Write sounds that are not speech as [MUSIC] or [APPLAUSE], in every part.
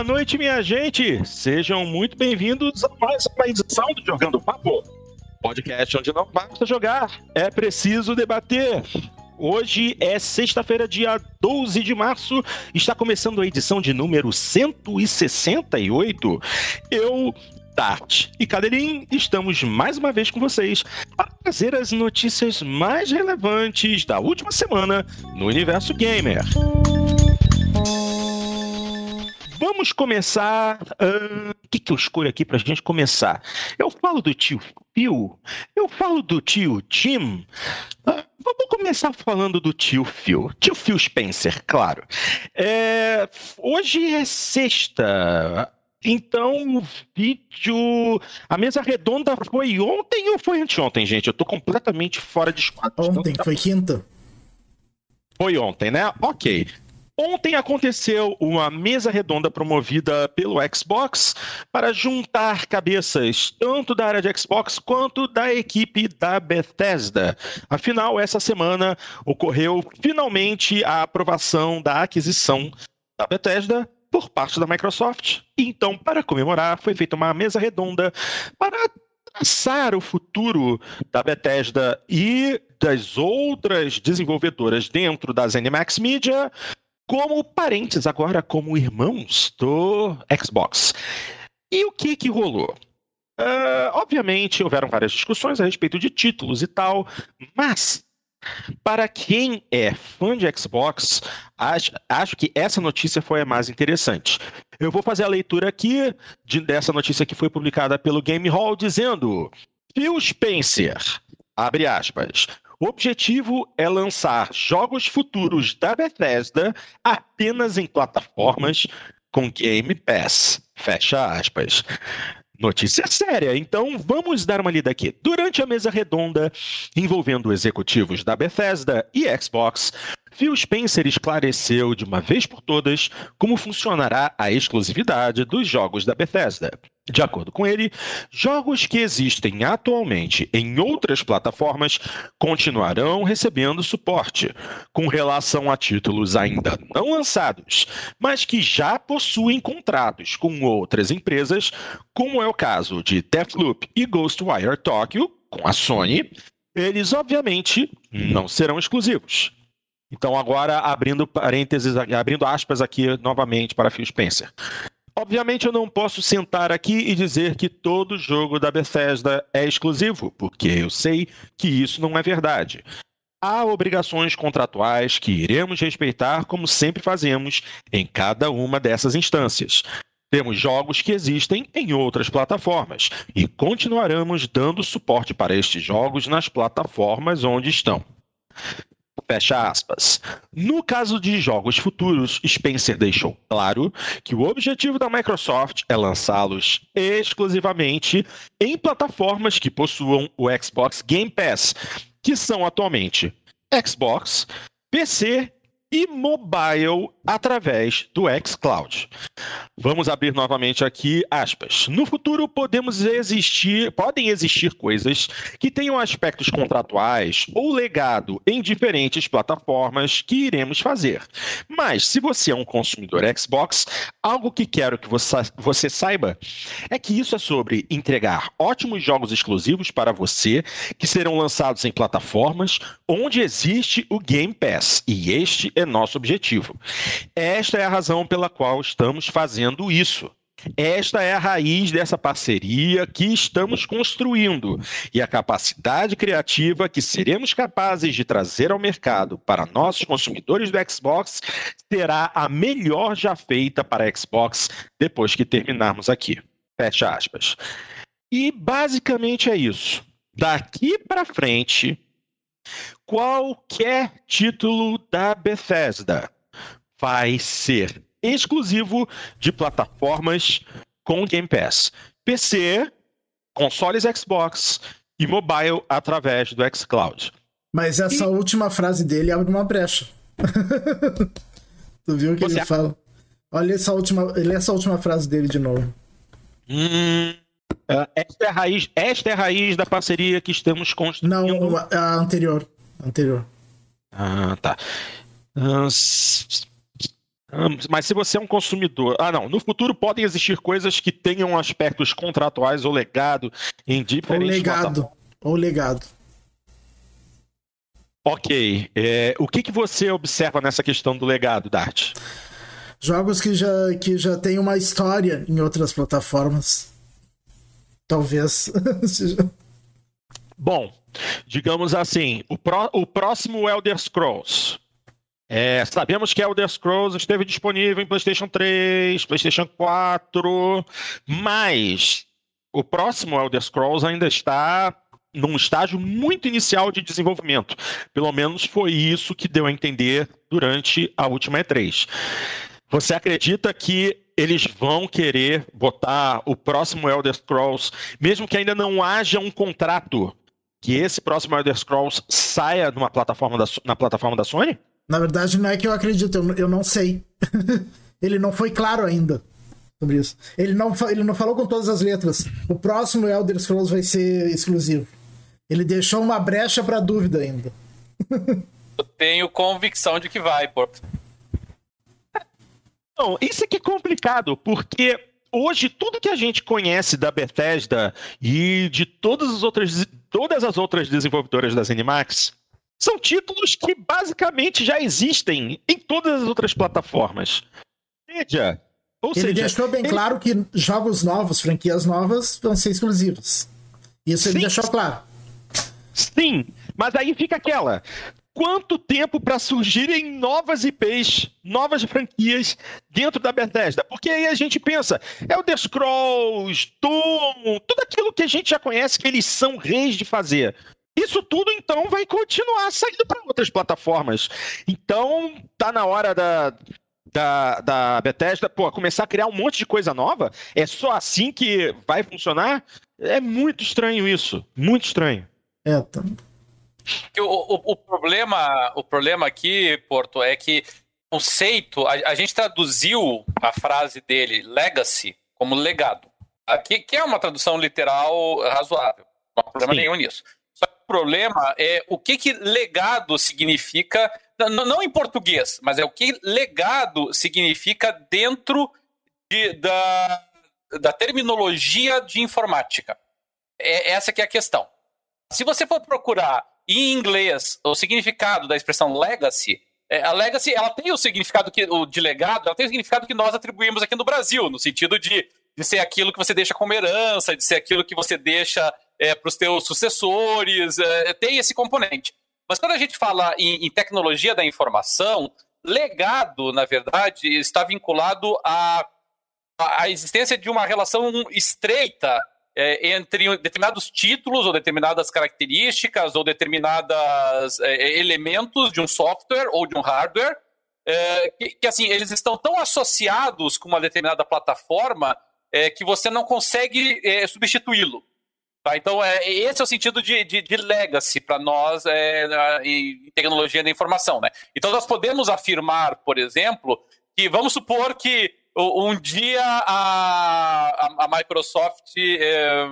Boa noite, minha gente! Sejam muito bem-vindos a mais uma edição do Jogando Papo. Podcast onde não basta jogar, é preciso debater. Hoje é sexta-feira, dia 12 de março. Está começando a edição de número 168. Eu, Tart e Cadelim estamos mais uma vez com vocês para trazer as notícias mais relevantes da última semana no universo gamer. Vamos começar. O uh, que, que eu escolho aqui para a gente começar? Eu falo do tio Phil, eu falo do tio Tim. Uh, vamos começar falando do tio Phil. Tio Phil Spencer, claro. É, hoje é sexta. Então, o vídeo. A mesa redonda foi ontem ou foi anteontem, gente? Eu tô completamente fora de esquadro. Ontem, então, foi quinta. Foi ontem, né? Ok. Ontem aconteceu uma mesa redonda promovida pelo Xbox para juntar cabeças tanto da área de Xbox quanto da equipe da Bethesda. Afinal, essa semana ocorreu finalmente a aprovação da aquisição da Bethesda por parte da Microsoft. Então, para comemorar, foi feita uma mesa redonda para traçar o futuro da Bethesda e das outras desenvolvedoras dentro da ZeniMax Media como parentes, agora como irmãos do Xbox. E o que que rolou? Uh, obviamente, houveram várias discussões a respeito de títulos e tal, mas para quem é fã de Xbox, acho, acho, que essa notícia foi a mais interessante. Eu vou fazer a leitura aqui de, dessa notícia que foi publicada pelo Game Hall, dizendo: Phil Spencer, abre aspas, o objetivo é lançar jogos futuros da Bethesda apenas em plataformas com Game Pass. Fecha aspas. Notícia séria, então vamos dar uma lida aqui. Durante a mesa redonda envolvendo executivos da Bethesda e Xbox, Phil Spencer esclareceu de uma vez por todas como funcionará a exclusividade dos jogos da Bethesda. De acordo com ele, jogos que existem atualmente em outras plataformas continuarão recebendo suporte, com relação a títulos ainda não lançados, mas que já possuem contratos com outras empresas, como é o caso de Deathloop e Ghostwire Tokyo, com a Sony, eles obviamente não serão exclusivos. Então, agora abrindo parênteses, abrindo aspas aqui novamente para Phil Spencer. Obviamente eu não posso sentar aqui e dizer que todo jogo da Bethesda é exclusivo, porque eu sei que isso não é verdade. Há obrigações contratuais que iremos respeitar como sempre fazemos em cada uma dessas instâncias. Temos jogos que existem em outras plataformas e continuaremos dando suporte para estes jogos nas plataformas onde estão. Fecha aspas. No caso de jogos futuros, Spencer deixou claro que o objetivo da Microsoft é lançá-los exclusivamente em plataformas que possuam o Xbox Game Pass, que são atualmente Xbox, PC e mobile através do xCloud. Vamos abrir novamente aqui aspas. No futuro podemos existir, podem existir coisas que tenham aspectos contratuais ou legado em diferentes plataformas que iremos fazer. Mas se você é um consumidor Xbox, algo que quero que você, você saiba é que isso é sobre entregar ótimos jogos exclusivos para você que serão lançados em plataformas onde existe o Game Pass. E este é nosso objetivo. Esta é a razão pela qual estamos fazendo isso. Esta é a raiz dessa parceria que estamos construindo e a capacidade criativa que seremos capazes de trazer ao mercado para nossos consumidores do Xbox será a melhor já feita para a Xbox depois que terminarmos aqui. Fecha aspas. E basicamente é isso. Daqui para frente, qualquer título da Bethesda vai ser exclusivo de plataformas com Game Pass. PC, consoles Xbox e mobile através do xCloud. Mas essa e... última frase dele abre uma brecha. [LAUGHS] tu viu o que Você ele fala? Olha essa última, lê essa última frase dele de novo. Hum, esta, é a raiz, esta é a raiz da parceria que estamos construindo. Não, a anterior. Anterior. Ah, tá. Mas se você é um consumidor. Ah, não. No futuro podem existir coisas que tenham aspectos contratuais ou legado em diferentes. Ou legado. Ou legado. Ok. É, o que, que você observa nessa questão do legado, Dart? Jogos que já, que já têm uma história em outras plataformas. Talvez. [LAUGHS] Bom, digamos assim, o, o próximo Elder Scrolls. É, sabemos que Elder Scrolls esteve disponível em PlayStation 3, PlayStation 4, mas o próximo Elder Scrolls ainda está num estágio muito inicial de desenvolvimento. Pelo menos foi isso que deu a entender durante a última E3. Você acredita que eles vão querer botar o próximo Elder Scrolls, mesmo que ainda não haja um contrato, que esse próximo Elder Scrolls saia numa plataforma da, na plataforma da Sony? Na verdade, não é que eu acredito, eu, eu não sei. [LAUGHS] Ele não foi claro ainda sobre isso. Ele não, ele não falou com todas as letras. O próximo Elder Scrolls vai ser exclusivo. Ele deixou uma brecha para dúvida ainda. [LAUGHS] Eu tenho convicção de que vai, pô. Não, isso aqui é complicado, porque hoje tudo que a gente conhece da Bethesda e de todas as outras, todas as outras desenvolvedoras das Animax são títulos que basicamente já existem em todas as outras plataformas. Seja, ou ele seja, deixou bem ele... claro que jogos novos, franquias novas, vão ser exclusivos. Isso ele Sim. deixou claro. Sim, mas aí fica aquela. Quanto tempo para surgirem novas IPs, novas franquias dentro da Bethesda? Porque aí a gente pensa, é o Scrolls, Doom, tudo aquilo que a gente já conhece que eles são reis de fazer. Isso tudo então vai continuar saindo para outras plataformas. Então tá na hora da, da, da Bethesda pô, começar a criar um monte de coisa nova. É só assim que vai funcionar? É muito estranho isso, muito estranho. É, tá... o, o, o, problema, o problema aqui, Porto, é que o conceito, a, a, gente traduziu a frase dele, legacy, como legado. Aqui, que é uma tradução literal razoável. Não há problema Sim. nenhum nisso. Só que o problema é o que, que legado significa, não, não em português, mas é o que legado significa dentro de, da, da terminologia de informática. É, essa que é a questão. Se você for procurar em inglês o significado da expressão legacy, é, a legacy ela tem o significado que, o de legado, ela tem o significado que nós atribuímos aqui no Brasil, no sentido de, de ser aquilo que você deixa como herança, de ser aquilo que você deixa é, para os teus sucessores, é, tem esse componente. Mas quando a gente fala em, em tecnologia da informação, legado, na verdade, está vinculado à, à existência de uma relação estreita é, entre determinados títulos ou determinadas características ou determinados é, elementos de um software ou de um hardware é, que, que, assim eles estão tão associados com uma determinada plataforma é, que você não consegue é, substituí-lo. Tá? Então, é, esse é o sentido de, de, de legacy para nós é, em tecnologia da informação. Né? Então, nós podemos afirmar, por exemplo, que vamos supor que um dia a, a, a Microsoft é,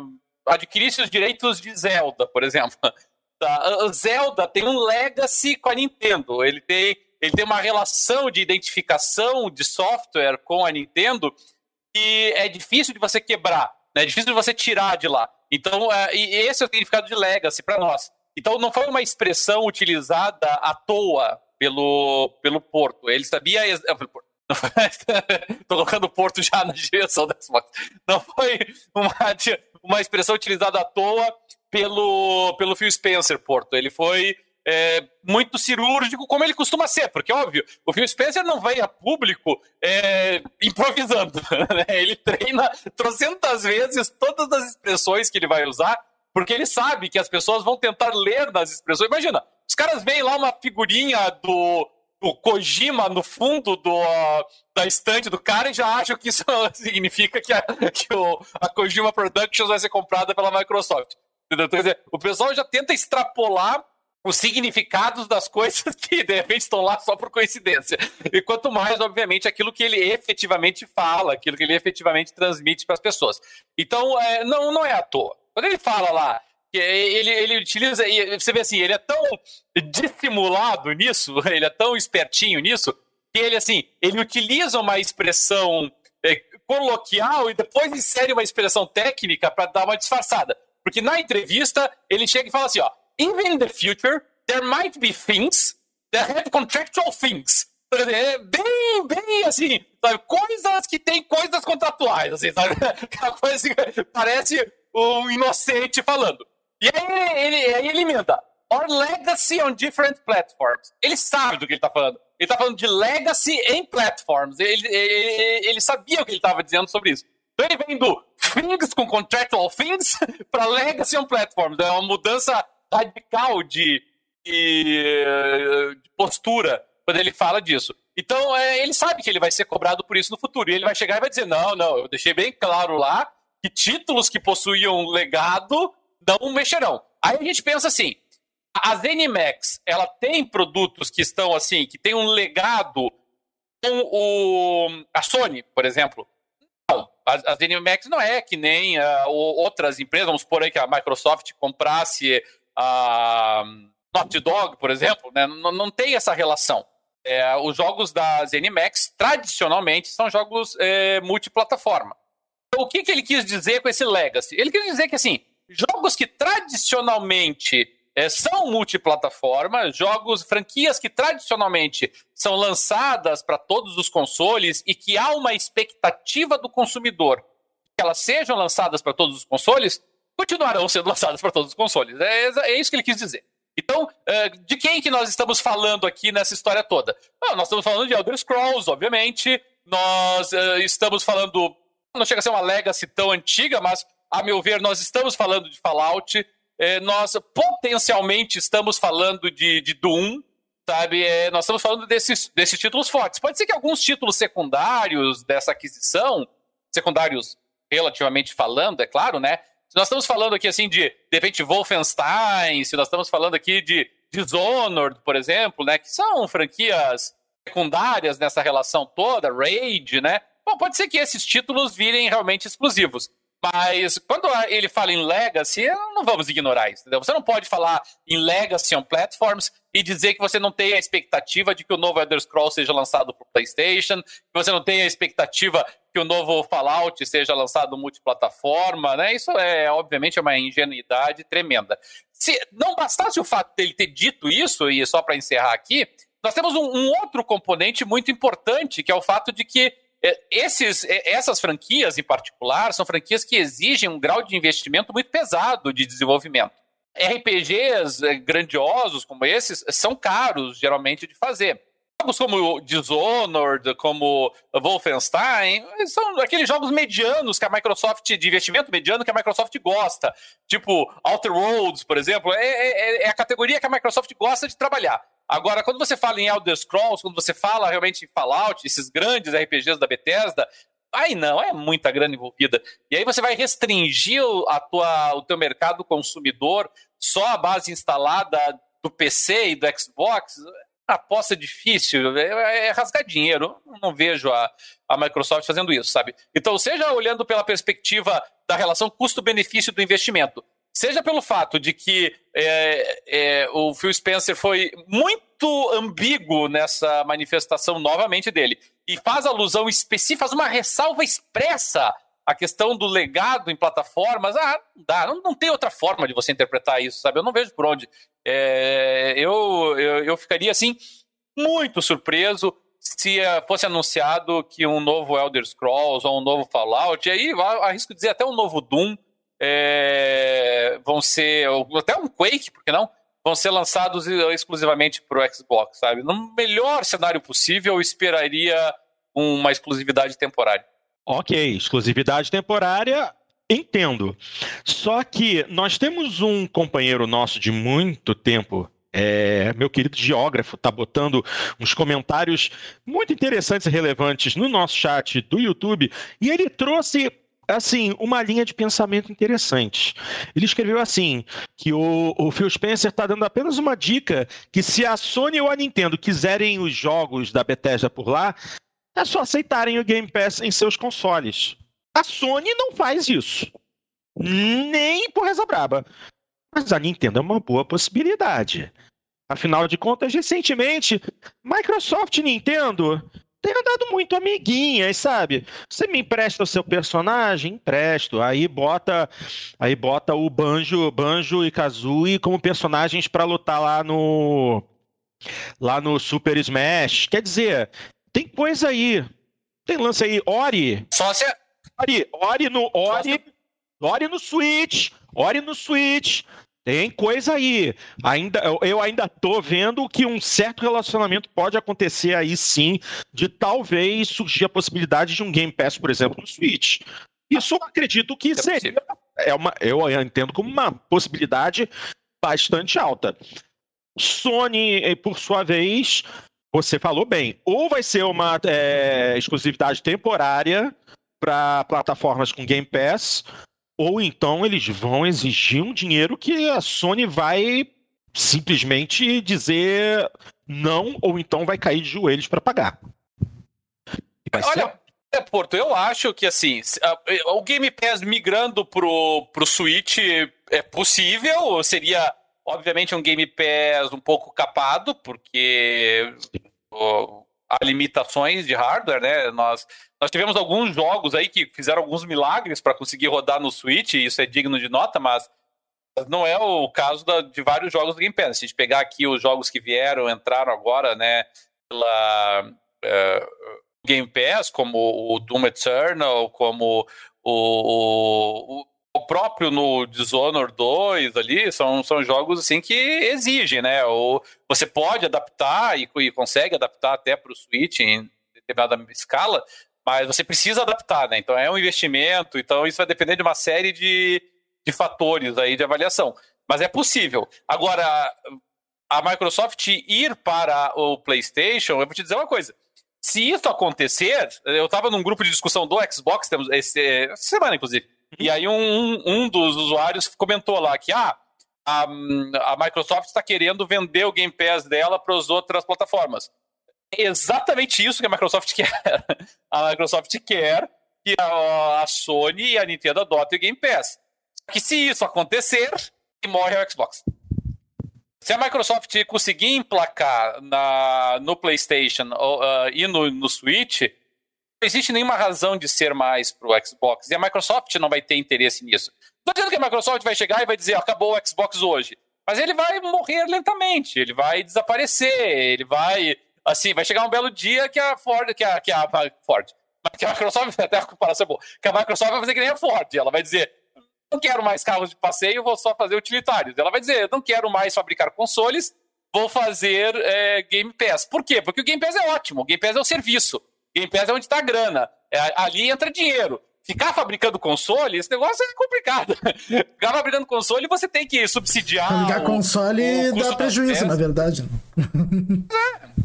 adquirisse os direitos de Zelda, por exemplo. [LAUGHS] Tá? Zelda tem um legacy com a Nintendo. Ele tem, ele tem uma relação de identificação de software com a Nintendo que é difícil de você quebrar, né? é difícil de você tirar de lá. Então, é, esse é o significado de legacy para nós. Então, não foi uma expressão utilizada à toa pelo, pelo Porto. Ele sabia. Estou [LAUGHS] colocando o Porto já na direção da Xbox. Não foi uma, uma expressão utilizada à toa pelo, pelo Phil Spencer, Porto. Ele foi é, muito cirúrgico, como ele costuma ser, porque, óbvio, o Phil Spencer não vai a público é, improvisando. [LAUGHS] Né? Ele treina trocentas vezes todas as expressões que ele vai usar, porque ele sabe que as pessoas vão tentar ler nas expressões. Imagina, os caras veem lá uma figurinha do o Kojima no fundo do, uh, da estante do cara e já acham que isso [LAUGHS] significa que, a, que o, a Kojima Productions vai ser comprada pela Microsoft. Entendeu? Quer dizer, o pessoal já tenta extrapolar os significados das coisas [LAUGHS] que de repente estão lá só por coincidência. E quanto mais, obviamente, aquilo que ele efetivamente fala, aquilo que ele efetivamente transmite para as pessoas. Então, é, não, não é à toa. Quando ele fala lá ele, ele utiliza, você vê assim, ele é tão dissimulado nisso, [LAUGHS] ele é tão espertinho nisso, que ele, assim, ele utiliza uma expressão é, coloquial e depois insere uma expressão técnica para dar uma disfarçada. Porque na entrevista ele chega e fala assim, ó, even in the future there might be things that have contractual things. É bem, bem assim, sabe? Coisas que tem coisas contratuais, assim, sabe? [LAUGHS] Coisa que parece um inocente falando. E aí ele, ele, aí ele emenda. Or legacy on different platforms. Ele sabe do que ele está falando. Ele está falando de legacy em platforms. Ele, ele, ele sabia o que ele estava dizendo sobre isso. Então ele vem do things com contractual things [LAUGHS] para legacy on platforms. É uma mudança radical de, de, de postura quando ele fala disso. Então, é, ele sabe que ele vai ser cobrado por isso no futuro. E ele vai chegar e vai dizer: não, não, eu deixei bem claro lá que títulos que possuíam legado não mexerão. Aí a gente pensa assim: a ZeniMax, ela tem produtos que estão assim, que tem um legado com o, a Sony, por exemplo. Não, a, a ZeniMax não é que nem uh, outras empresas, vamos supor aí que a Microsoft comprasse a Naughty Dog, por exemplo, né? não, não tem essa relação. É, os jogos da ZeniMax, tradicionalmente, são jogos é, multiplataforma. Então, o que, que ele quis dizer com esse Legacy? Ele quis dizer que, assim, jogos que tradicionalmente é, são multiplataforma, jogos, franquias que tradicionalmente são lançadas para todos os consoles e que há uma expectativa do consumidor que elas sejam lançadas para todos os consoles, continuarão sendo [LAUGHS] lançadas para todos os consoles. É, é, isso que ele quis dizer. Então, é, de quem que nós estamos falando aqui nessa história toda? nós estamos falando de Elder Scrolls, obviamente. Nós é, estamos falando. Não chega a ser uma legacy tão antiga, mas, a meu ver, nós estamos falando de Fallout é, nós potencialmente estamos falando de, de Doom, sabe? É, nós estamos falando desses, desses títulos fortes. Pode ser que alguns títulos secundários dessa aquisição, secundários relativamente falando, é claro, né? Se nós estamos falando aqui assim de, de repente, Wolfenstein, se nós estamos falando aqui de Dishonored, por exemplo, né? Que são franquias secundárias nessa relação toda, Raid, né? Bom, pode ser que esses títulos virem realmente exclusivos. Mas quando ele fala em legacy, não vamos ignorar isso, entendeu? Você não pode falar em legacy on platforms e dizer que você não tem a expectativa de que o novo Elder Scrolls seja lançado para PlayStation, que você não tem a expectativa que o novo Fallout seja lançado multiplataforma, né? Isso é, obviamente, é uma ingenuidade tremenda. Se não bastasse o fato dele ter dito isso, e só para encerrar aqui, nós temos um, um outro componente muito importante, que é o fato de que esses, é, essas franquias em particular são franquias que exigem um grau de investimento muito pesado de desenvolvimento. RPGs é, grandiosos como esses são caros, geralmente, de fazer. Jogos como Dishonored, como Wolfenstein, são aqueles jogos medianos que a Microsoft, de investimento mediano que a Microsoft gosta. Tipo Outer Worlds, por exemplo, é, é, é a categoria que a Microsoft gosta de trabalhar. Agora, quando você fala em Elder Scrolls, quando você fala realmente em Fallout, esses grandes RPGs da Bethesda, aí não, é muita grana envolvida. E aí você vai restringir a tua, o teu mercado consumidor só à base instalada do PC e do Xbox. A aposta é difícil, é, é rasgar dinheiro. Não vejo a, a Microsoft fazendo isso, sabe? Então, seja olhando pela perspectiva da relação custo-benefício do investimento, Seja pelo fato de que é, é, o Phil Spencer foi muito ambíguo nessa manifestação novamente dele e faz alusão específica, faz uma ressalva expressa à questão do legado em plataformas. Ah, não dá, não, não tem outra forma de você interpretar isso, sabe? Eu não vejo por onde. É, eu, eu, eu ficaria assim muito surpreso se eh, fosse anunciado que um novo Elder Scrolls ou um novo Fallout, e aí arrisco dizer até um novo Doom é, vão ser, até um Quake, por que não? Vão ser lançados exclusivamente para o Xbox, sabe? No melhor cenário possível, eu esperaria uma exclusividade temporária. Ok, exclusividade temporária, entendo. Só que nós temos um companheiro nosso de muito tempo é, meu querido geógrafo está botando uns comentários muito interessantes e relevantes no nosso chat do YouTube e ele trouxe assim, uma linha de pensamento interessante. Ele escreveu assim, que o, o Phil Spencer está dando apenas uma dica, que se a Sony ou a Nintendo quiserem os jogos da Bethesda por lá, é só aceitarem o Game Pass em seus consoles. A Sony não faz isso. Nem por reza braba. Mas a Nintendo é uma boa possibilidade. Afinal de contas, recentemente, Microsoft e Nintendo têm andado muito amiguinhas, sabe? Você me empresta o seu personagem? Empresto. Aí bota, aí bota o Banjo, Banjo e Kazooie como personagens para lutar lá no lá no Super Smash. Quer dizer, tem coisa aí. Tem lance aí, Ori. Só se Ori, Ori no Ori, Ori no Switch, Ori no Switch. Tem coisa aí. Ainda, eu ainda tô vendo que um certo relacionamento pode acontecer aí sim, de talvez surgir a possibilidade de um Game Pass, por exemplo, no Switch. Isso eu acredito que é seria. É uma, eu entendo como uma possibilidade bastante alta. Sony, eh, por sua vez, você falou bem, ou vai ser uma é, exclusividade temporária para plataformas com Game Pass, ou então eles vão exigir um dinheiro que a Sony vai simplesmente dizer não, ou então vai cair de joelhos para pagar. Olha, é, Porto, eu acho que assim, o Game Pass migrando pro, pro Switch é possível, seria obviamente um Game Pass um pouco capado, porque há limitações de hardware, né? Nós, nós tivemos alguns jogos aí que fizeram alguns milagres para conseguir rodar no Switch, isso é digno de nota, mas não é o caso da, de vários jogos do Game Pass. Se a gente pegar aqui os jogos que vieram, entraram agora, né, pela uh, Game Pass, como o Doom Eternal, como o, o, o próprio no Dishonored 2 ali, são, são jogos assim que exigem, né? Ou você pode adaptar e, e consegue adaptar até para o Switch em determinada escala, mas você precisa adaptar, né? Então é um investimento, então isso vai depender de uma série de, de fatores aí de avaliação. Mas é possível. Agora, a Microsoft ir para o PlayStation, eu vou te dizer uma coisa. Se isso acontecer, eu estava num grupo de discussão do Xbox, temos esse, essa semana, inclusive, e aí um, um dos usuários comentou lá que ah, a, a Microsoft está querendo vender o Game Pass dela para as outras plataformas. Exatamente isso que a Microsoft [LAUGHS] quer. A Microsoft quer que a, Sony e a Nintendo adotem o Game Pass. Que se isso acontecer, morre o Xbox. Se a Microsoft conseguir emplacar na, no PlayStation uh, e no, no Switch, não existe nenhuma razão de ser mais para o Xbox. E a Microsoft não vai ter interesse nisso. Não dizendo que a Microsoft vai chegar e vai dizer acabou o Xbox hoje. Mas ele vai morrer lentamente, ele vai desaparecer, ele vai. Assim, vai chegar um belo dia que a Ford, que a, que a Ford, que a Microsoft, [LAUGHS] até a comparação é boa, que a Microsoft vai fazer que nem a Ford. Ela vai dizer: não quero mais carros de passeio, vou só fazer utilitários. Ela vai dizer: não quero mais fabricar consoles, vou fazer é, Game Pass. Por quê? Porque o Game Pass é ótimo, o Game Pass é o serviço. Game Pass é onde está a grana. É, ali entra dinheiro. Ficar fabricando console, esse negócio é complicado. [LAUGHS] Ficar fabricando console, você tem que subsidiar. Fabricar console dá prejuízo, na verdade. [LAUGHS] É.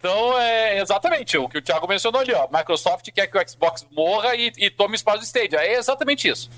Então, é exatamente o que o Thiago mencionou ali, ó. Microsoft quer que o Xbox morra e, e tome espaço do Stadia. É exatamente isso.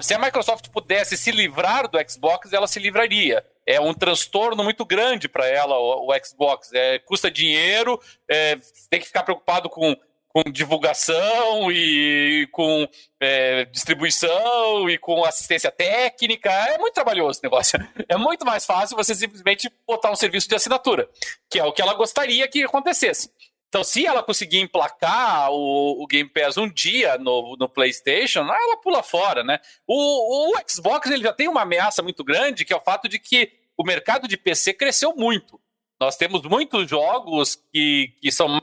Se a Microsoft pudesse se livrar do Xbox, ela se livraria é um transtorno muito grande para ela, o, o, Xbox. É, custa dinheiro, é, tem que ficar preocupado com, com divulgação e com é, distribuição e com assistência técnica. É muito trabalhoso esse negócio. É muito mais fácil você simplesmente botar um serviço de assinatura, que é o que ela gostaria que acontecesse. Então, se ela conseguir emplacar o, o, Game Pass um dia no, no PlayStation, ela pula fora, né? O, o Xbox ele já tem uma ameaça muito grande, que é o fato de que o mercado de PC cresceu muito. Nós temos muitos jogos que, que são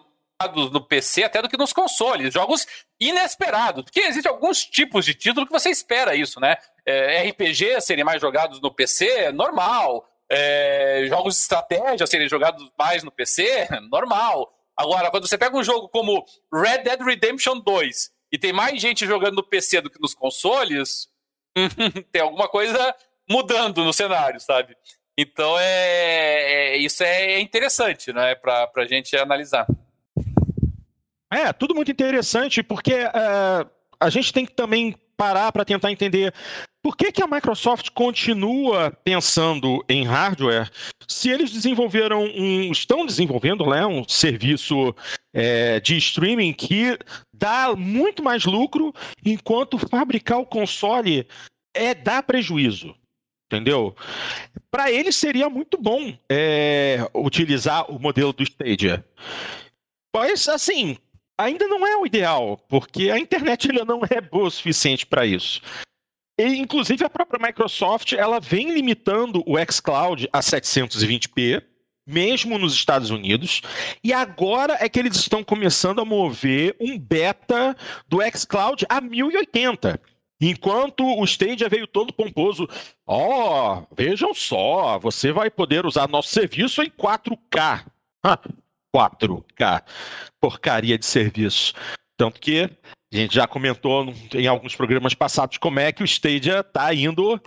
no PC até do que nos consoles, jogos inesperados. Porque existem alguns tipos de título que você espera isso, né? É, RPG serem mais jogados no PC, normal. É, jogos de estratégia serem jogados mais no PC, normal. Agora, quando você pega um jogo como Red Dead Redemption 2 e tem mais gente jogando no PC do que nos consoles, [LAUGHS] tem alguma coisa mudando no cenário, sabe? Então é, é isso é interessante, né, para a gente analisar. É, tudo muito interessante, porque uh, a gente tem que também parar para tentar entender por que, que a Microsoft continua pensando em hardware se eles desenvolveram um. estão desenvolvendo né, um serviço é, de streaming que dá muito mais lucro, enquanto fabricar o console é dá prejuízo. entendeu? Para ele seria muito bom é, utilizar o modelo do Stadia. Mas, assim, ainda não é o ideal, porque a internet ainda não é boa o suficiente para isso. E, inclusive, a própria Microsoft ela vem limitando o xCloud a 720p, mesmo nos Estados Unidos, e agora é que eles estão começando a mover um beta do xCloud a 1080. Enquanto o Stadia veio todo pomposo, ó, oh, vejam só, você vai poder usar nosso serviço em 4K. 4K. Porcaria de serviço. Tanto que a gente já comentou em alguns programas passados como é que o Stadia tá indo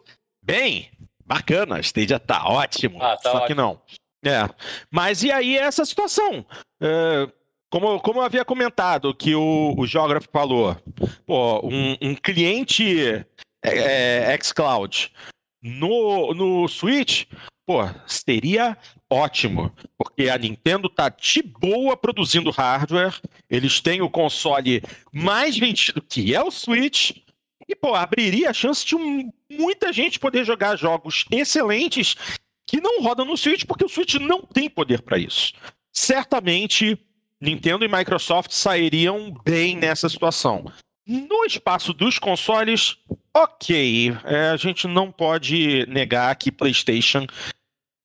bem. Bacana, o Stadia tá ótimo. Ah, tá só ótimo. que não. É. Mas e aí essa situação? É, como, como eu havia comentado, que o, o geógrafo falou, pô, um, um cliente é, é, xCloud no, no Switch, pô, seria ótimo, porque a Nintendo tá de boa produzindo hardware, eles têm o console mais vendido, que é o Switch, e, pô, abriria a chance de um, muita gente poder jogar jogos excelentes que não rodam no Switch, porque o Switch não tem poder para isso. Certamente Nintendo e Microsoft sairiam bem nessa situação. No espaço dos consoles, ok. É, a gente não pode negar que PlayStation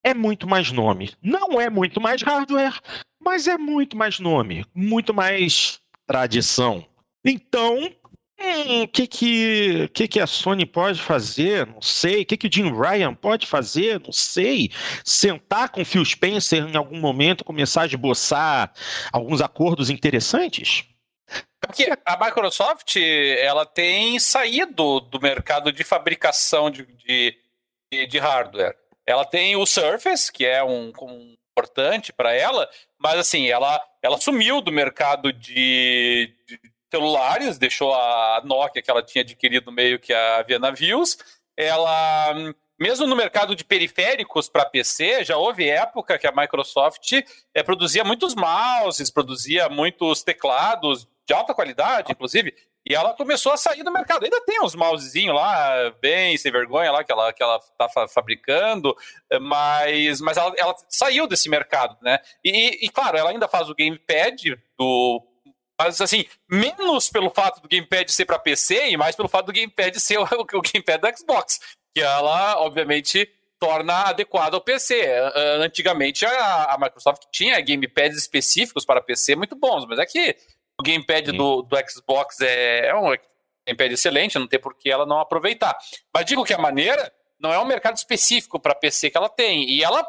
é muito mais nome. Não é muito mais hardware, mas é muito mais nome, muito mais tradição. Então, Hum, o que que, que que a Sony pode fazer? Não sei. O que que o Jim Ryan pode fazer? Não sei. Sentar com Phil Spencer em algum momento, começar a esboçar alguns acordos interessantes? Porque a Microsoft ela tem saído do mercado de fabricação de, de, de hardware. Ela tem o Surface, que é um, um importante para ela, mas assim, ela, ela sumiu do mercado de, de celulares, deixou a Nokia que ela tinha adquirido meio que havia navios. Ela, mesmo no mercado de periféricos para PC, já houve época que a Microsoft é, produzia muitos mouses, produzia muitos teclados de alta qualidade, inclusive, e ela começou a sair do mercado. Ainda tem uns mousezinhos lá, bem sem vergonha lá, que ela, que ela tá fabricando, mas, mas ela, ela saiu desse mercado, né? E, e, claro, ela ainda faz o gamepad do mas, assim, menos pelo fato do Gamepad ser para PC e mais pelo fato do Gamepad ser [LAUGHS] o, o Gamepad da Xbox, que ela, obviamente, torna adequado ao PC. Antigamente, a, a Microsoft tinha gamepads específicos para PC muito bons, mas é que o Gamepad do, do Xbox é, é um Gamepad excelente, não tem por que ela não aproveitar. Mas digo que a maneira não é um mercado específico para PC que ela tem. E ela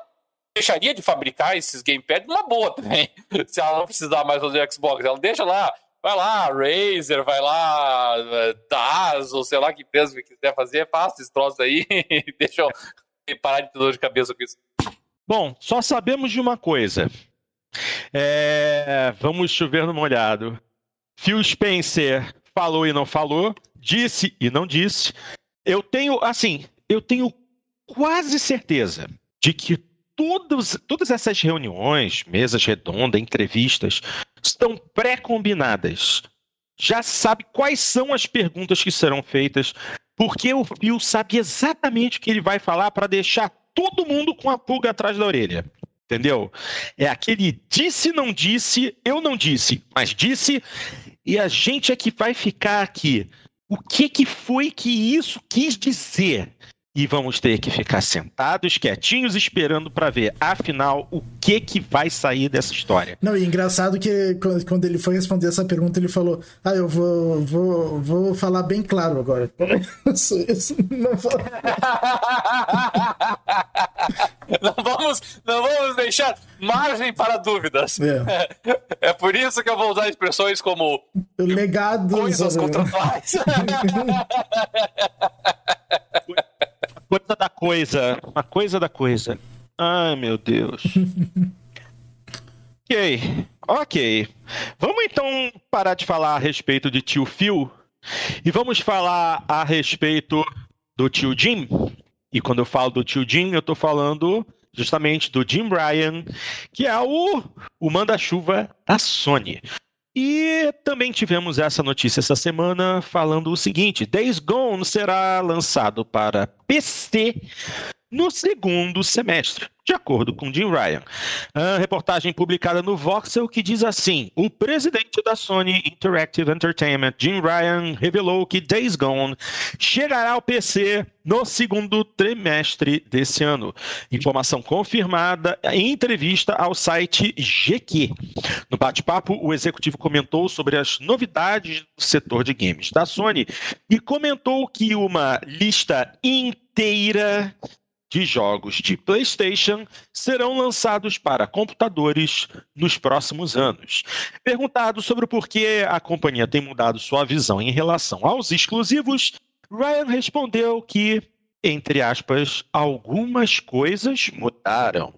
deixaria de fabricar esses gamepads numa boa também. [LAUGHS] Se ela não precisar mais fazer Xbox, ela deixa lá, vai lá, Razer, vai lá, DAS, ou sei lá que empresa que quiser fazer, faça esse troço aí [LAUGHS] deixa eu parar de ter dor de cabeça com isso. Bom, só sabemos de uma coisa. É... Vamos chover no molhado. Phil Spencer falou e não falou, disse e não disse. Eu tenho, assim, eu tenho quase certeza de que todos, todas essas reuniões, mesas redondas, entrevistas, estão pré-combinadas. Já sabe quais são as perguntas que serão feitas, porque o Phil sabe exatamente o que ele vai falar para deixar todo mundo com a pulga atrás da orelha. Entendeu? É aquele disse, não disse, eu não disse, mas disse, e a gente é que vai ficar aqui. O que, que foi que isso quis dizer? E vamos ter que ficar sentados, quietinhos, esperando para ver, afinal, o que que vai sair dessa história. Não, e engraçado que quando ele foi responder essa pergunta, ele falou: Ah, eu vou, vou, vou falar bem claro agora. [LAUGHS] Isso, isso não vou... [LAUGHS] não, vamos, não vamos deixar margem para dúvidas. É. é por isso que eu vou usar expressões como legado coisas contratuais. [LAUGHS] coisa da coisa. Uma coisa da coisa. Ai, meu Deus. [LAUGHS] ok. Ok. Vamos então parar de falar a respeito de tio Phil e vamos falar a respeito do tio Jim. E quando eu falo do tio Jim, eu estou falando justamente do Jim Bryan, que é o, o manda-chuva da Sony. E também tivemos essa notícia essa semana falando o seguinte: Days Gone será lançado para PC no segundo semestre, de acordo com Jim Ryan. A reportagem publicada no Voxel que diz assim: o presidente da Sony Interactive Entertainment, Jim Ryan, revelou que Days Gone chegará ao PC no segundo trimestre desse ano. Informação confirmada em entrevista ao site GQ. No bate-papo, o executivo comentou sobre as novidades do setor de games da Sony e comentou que uma lista inteira de jogos de PlayStation serão lançados para computadores nos próximos anos. Perguntado sobre o porquê a companhia tem mudado sua visão em relação aos exclusivos, Ryan respondeu que, entre aspas, algumas coisas mudaram.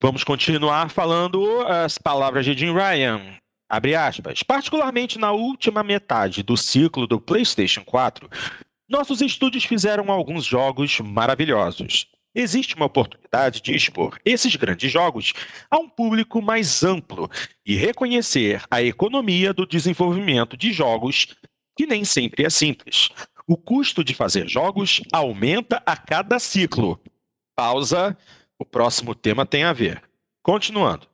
Vamos continuar falando as palavras de Jim Ryan. Abre aspas. Particularmente na última metade do ciclo do PlayStation 4, nossos estúdios fizeram alguns jogos maravilhosos. Existe uma oportunidade de expor esses grandes jogos a um público mais amplo e reconhecer a economia do desenvolvimento de jogos, que nem sempre é simples. O custo de fazer jogos aumenta a cada ciclo. Pausa. O próximo tema tem a ver. Continuando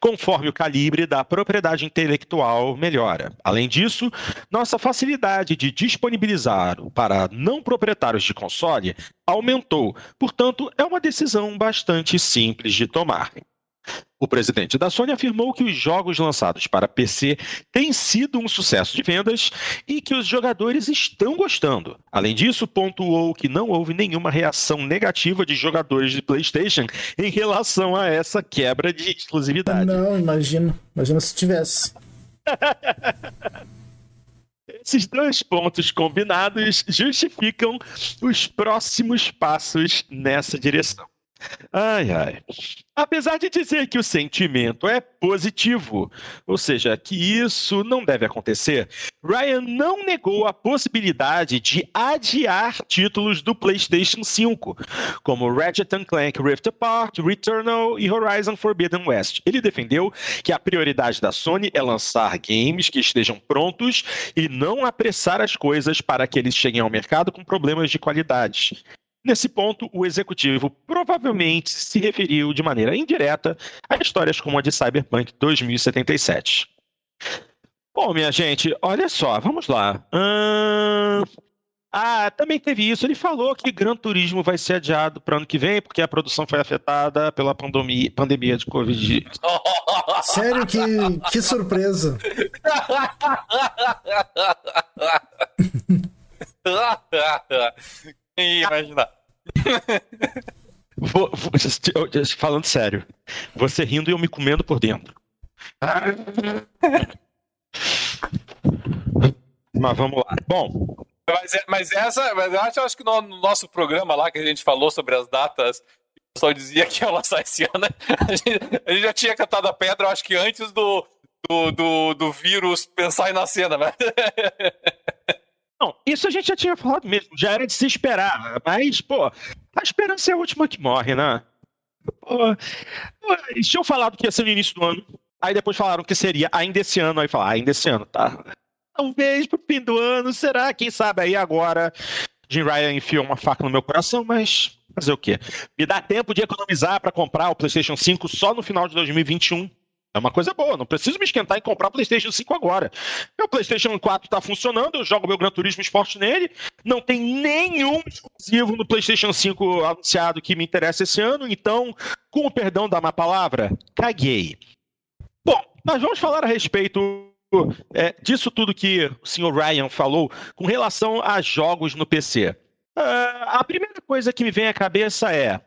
conforme o calibre da propriedade intelectual melhora. Além disso, nossa facilidade de disponibilizar para não proprietários de console aumentou, portanto, é uma decisão bastante simples de tomar. O presidente da Sony afirmou que os jogos lançados para PC têm sido um sucesso de vendas e que os jogadores estão gostando. Além disso, pontuou que não houve nenhuma reação negativa de jogadores de PlayStation em relação a essa quebra de exclusividade. Não, imagina. Imagina se tivesse. [LAUGHS] Esses dois pontos combinados justificam os próximos passos nessa direção. Ai, ai. Apesar de dizer que o sentimento é positivo, ou seja, que isso não deve acontecer, Ryan não negou a possibilidade de adiar títulos do PlayStation 5, como Ratchet Clank Rift Apart, Returnal e Horizon Forbidden West. Ele defendeu que a prioridade da Sony é lançar games que estejam prontos e não apressar as coisas para que eles cheguem ao mercado com problemas de qualidade. Nesse ponto, o executivo provavelmente se referiu de maneira indireta a histórias como a de Cyberpunk 2077. Bom, minha gente, olha só, vamos lá. Hum... Ah, também teve isso. Ele falou que Gran Turismo vai ser adiado para ano que vem, porque a produção foi afetada pela pandemia, pandemia de Covid. [LAUGHS] Sério, que, que surpresa. [LAUGHS] Ia imaginar? Vou, vou, falando sério, você rindo e eu me comendo por dentro. Mas vamos lá. Bom. Mas, é, mas essa, mas eu acho, que no, no, nosso programa lá que a gente falou sobre as datas, o pessoal dizia que ia lançar esse ano, né? a gente, a gente já tinha cantado a pedra, eu acho que antes do, do, do, do vírus pensar em na cena, né? Não, isso a gente já tinha falado mesmo, já era de se esperar. Mas, pô, a esperança é a última que morre, né? Pô, eles tinham falado que ia ser no início do ano, aí depois falaram que seria ainda esse ano, aí falaram, ah, ainda esse ano, tá? Talvez pro fim do ano, será? Quem sabe aí agora Jim Ryan enfiou uma faca no meu coração, mas fazer o quê? Me dá tempo de economizar para comprar o PlayStation 5 só no final de 2021. É uma coisa boa, não preciso me esquentar em comprar PlayStation 5 agora. Meu PlayStation 4 está funcionando, eu jogo meu Gran Turismo Sport nele, não tem nenhum exclusivo no PlayStation 5 anunciado que me interessa esse ano, então, com o perdão da má palavra, caguei. Bom, nós vamos falar a respeito é, disso tudo que o senhor Ryan falou com relação a jogos no PC. Uh, ah, a primeira coisa que me vem à cabeça é: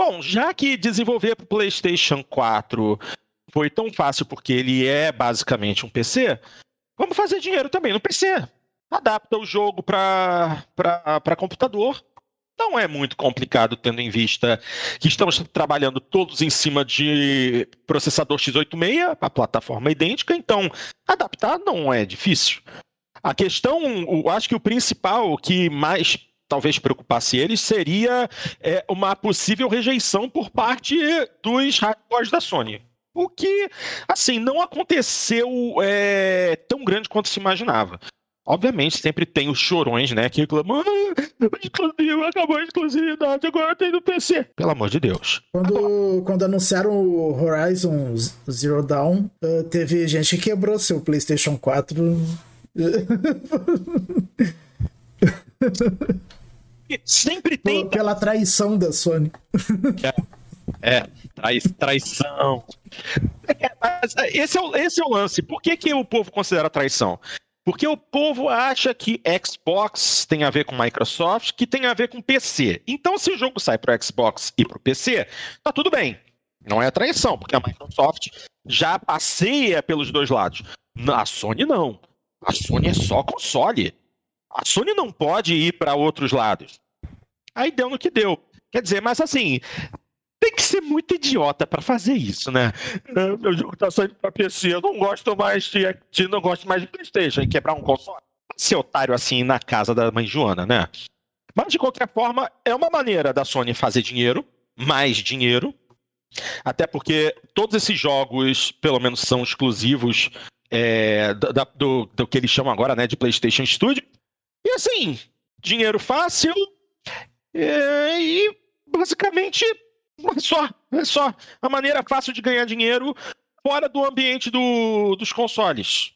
Bom, já que desenvolver para o PlayStation 4 foi tão fácil porque ele é basicamente um PC, vamos fazer dinheiro também no PC. Adapta o jogo para computador. Não é muito complicado, tendo em vista que estamos trabalhando todos em cima de processador x86, a plataforma é idêntica, então adaptar não é difícil. A questão, acho que o principal que mais talvez preocupasse eles seria é, uma possível rejeição por parte dos hardcores da Sony. O que, assim, não aconteceu é, tão grande quanto se imaginava. Obviamente, sempre tem os chorões, né? Que reclamam, ah, acabou a exclusividade, agora tem no PC. Pelo amor de Deus. Quando, quando anunciaram o Horizon Zero Dawn, uh, teve gente que quebrou seu PlayStation 4. [LAUGHS] sempre tem. Pela traição da Sony. É, é trai, traição. É, esse, é o, esse é o lance. Por que, que o povo considera traição? Porque o povo acha que Xbox tem a ver com Microsoft, que tem a ver com PC. Então, se o jogo sai para Xbox e para o PC, tá tudo bem. Não é traição, porque a Microsoft já passeia pelos dois lados. A Sony não. A Sony é só console. A Sony não pode ir para outros lados. Aí deu no que deu. Quer dizer, mas assim, tem que ser muito idiota para fazer isso, né? Meu jogo tá saindo pra PC, eu não gosto mais de, de não gosto mais de Playstation, e quebrar um console. Ser otário assim na casa da mãe Joana, né? Mas de qualquer forma, é uma maneira da Sony fazer dinheiro, mais dinheiro, até porque todos esses jogos, pelo menos, são exclusivos é, do, do, do, que eles chamam agora né, de PlayStation Studio. E assim, dinheiro fácil é, e basicamente é só, é só a maneira fácil de ganhar dinheiro fora do ambiente do, dos consoles.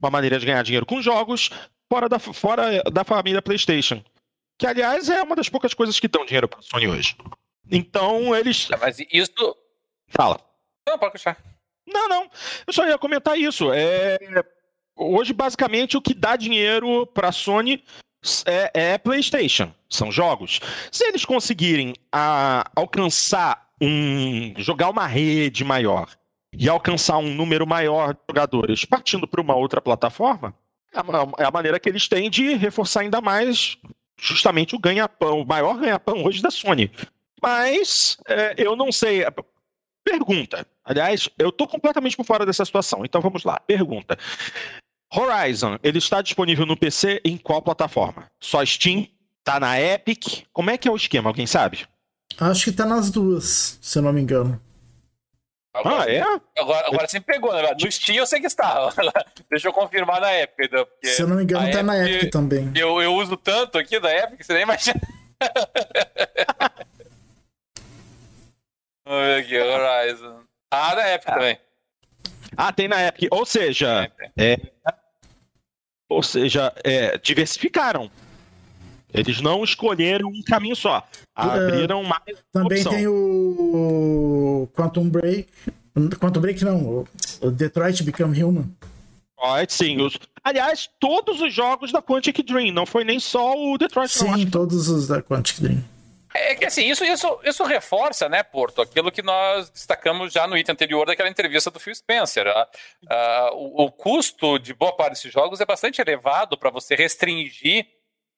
Uma maneira de ganhar dinheiro com jogos fora da, fora da família PlayStation. Que, aliás, é uma das poucas coisas que dão dinheiro para a Sony hoje. Então, eles. Mas isso. Fala. Não, pode deixar. Não, não. Eu só ia comentar isso. É... Hoje, basicamente, o que dá dinheiro para a Sony é, é, PlayStation, são jogos. Se eles conseguirem a, alcançar um. jogar uma rede maior e alcançar um número maior de jogadores partindo para uma outra plataforma, é a, é a maneira que eles têm de reforçar ainda mais justamente o ganha-pão, o maior ganha-pão hoje da Sony. Mas é, eu não sei. Pergunta. Aliás, eu estou completamente por fora dessa situação. Então vamos lá. Pergunta. Horizon, ele está disponível no PC em qual plataforma? Só Steam? Tá na Epic? Como é que é o esquema? Alguém sabe? Acho que tá nas duas, se eu não me engano. Agora, ah, é? Agora, agora você pegou, né? No Steam eu sei que está. [LAUGHS] Deixa eu confirmar na Epic. Então, se eu não me engano, tá Epic, na Epic também. Eu, eu uso tanto aqui da Epic, você nem imagina. [LAUGHS] Vamos ver aqui, Horizon. Ah, na Epic ah. também. Ah, tem na Epic. Ou seja, é, ou seja, é, diversificaram. Eles não escolheram um caminho só. Abriram mais. Também opção. tem o Quantum Break. Quantum Break não, o Detroit Become Human. Pode sim. Os... Aliás, todos os jogos da Quantic Dream, não foi nem só o Detroit Sim, todos os da Quantic Dream. É que assim, isso, isso, isso reforça, né, Porto, aquilo que nós destacamos já no item anterior daquela entrevista do Phil Spencer. O, o, custo de boa parte desses jogos é bastante elevado para você restringir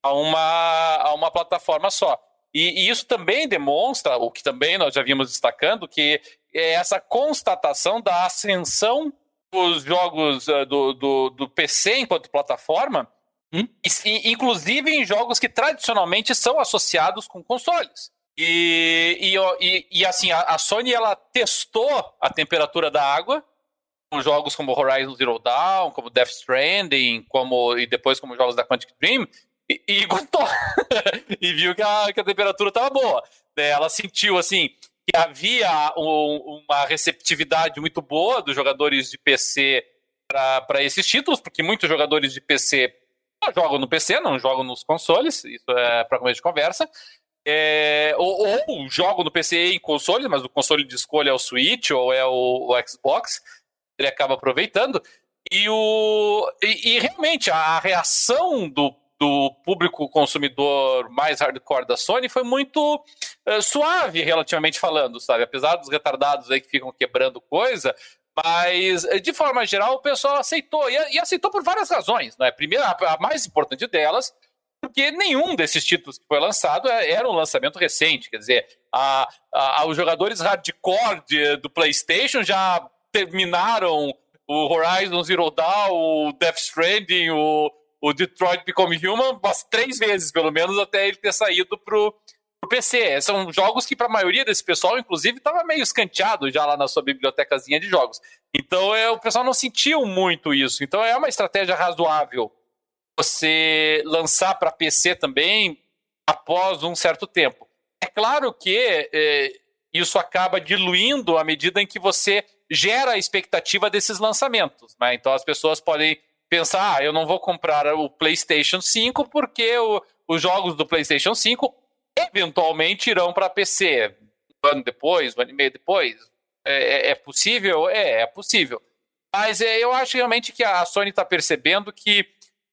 a uma, a uma plataforma só. E, e, isso também demonstra, o que também nós já vimos destacando, que é essa constatação da ascensão dos jogos uh, do, do, do PC enquanto plataforma Hum? Inclusive em jogos que tradicionalmente são associados com consoles. E, e, e, assim, a, a, Sony ela testou a temperatura da água com jogos como Horizon Zero Dawn, como Death Stranding, como, e depois como jogos da Quantic Dream, e, e gostou. [LAUGHS] e viu que a, que a temperatura estava boa. Ela sentiu assim que havia um, uma receptividade muito boa dos jogadores de PC para esses títulos, porque muitos jogadores de PC jogam no PC, não jogam nos consoles, isso é para começo de conversa. É, ou, ou jogo no PC em consoles, mas o console de escolha é o Switch ou é o, o Xbox, ele acaba aproveitando. E, o, e, e, realmente a reação do, do público consumidor mais hardcore da Sony foi muito uh, suave, relativamente falando, sabe? Apesar dos retardados aí que ficam quebrando coisa, mas, de forma geral, o pessoal aceitou, e, aceitou por várias razões. Né? Primeiro, a, mais importante delas, porque nenhum desses títulos que foi lançado é, era um lançamento recente. Quer dizer, a, a, os jogadores hardcore de, do PlayStation já terminaram o Horizon Zero Dawn, o Death Stranding, o, o Detroit Become Human umas três vezes, pelo menos, até ele ter saído pro, pro PC. São jogos que, para a maioria desse pessoal, inclusive, estava meio escanteado já lá na sua bibliotecazinha de jogos. Então, é, o pessoal não sentiu muito isso. Então, é uma estratégia razoável você lançar para PC também após um certo tempo. É claro que é, isso acaba diluindo à medida em que você gera a expectativa desses lançamentos. Né? Então as pessoas podem pensar, ah, eu não vou comprar o PlayStation 5 porque o, os jogos do PlayStation 5 eventualmente irão para PC. Um ano depois, um ano e meio depois. É, é, é possível? É, é possível. Mas é, eu acho realmente que a Sony está percebendo que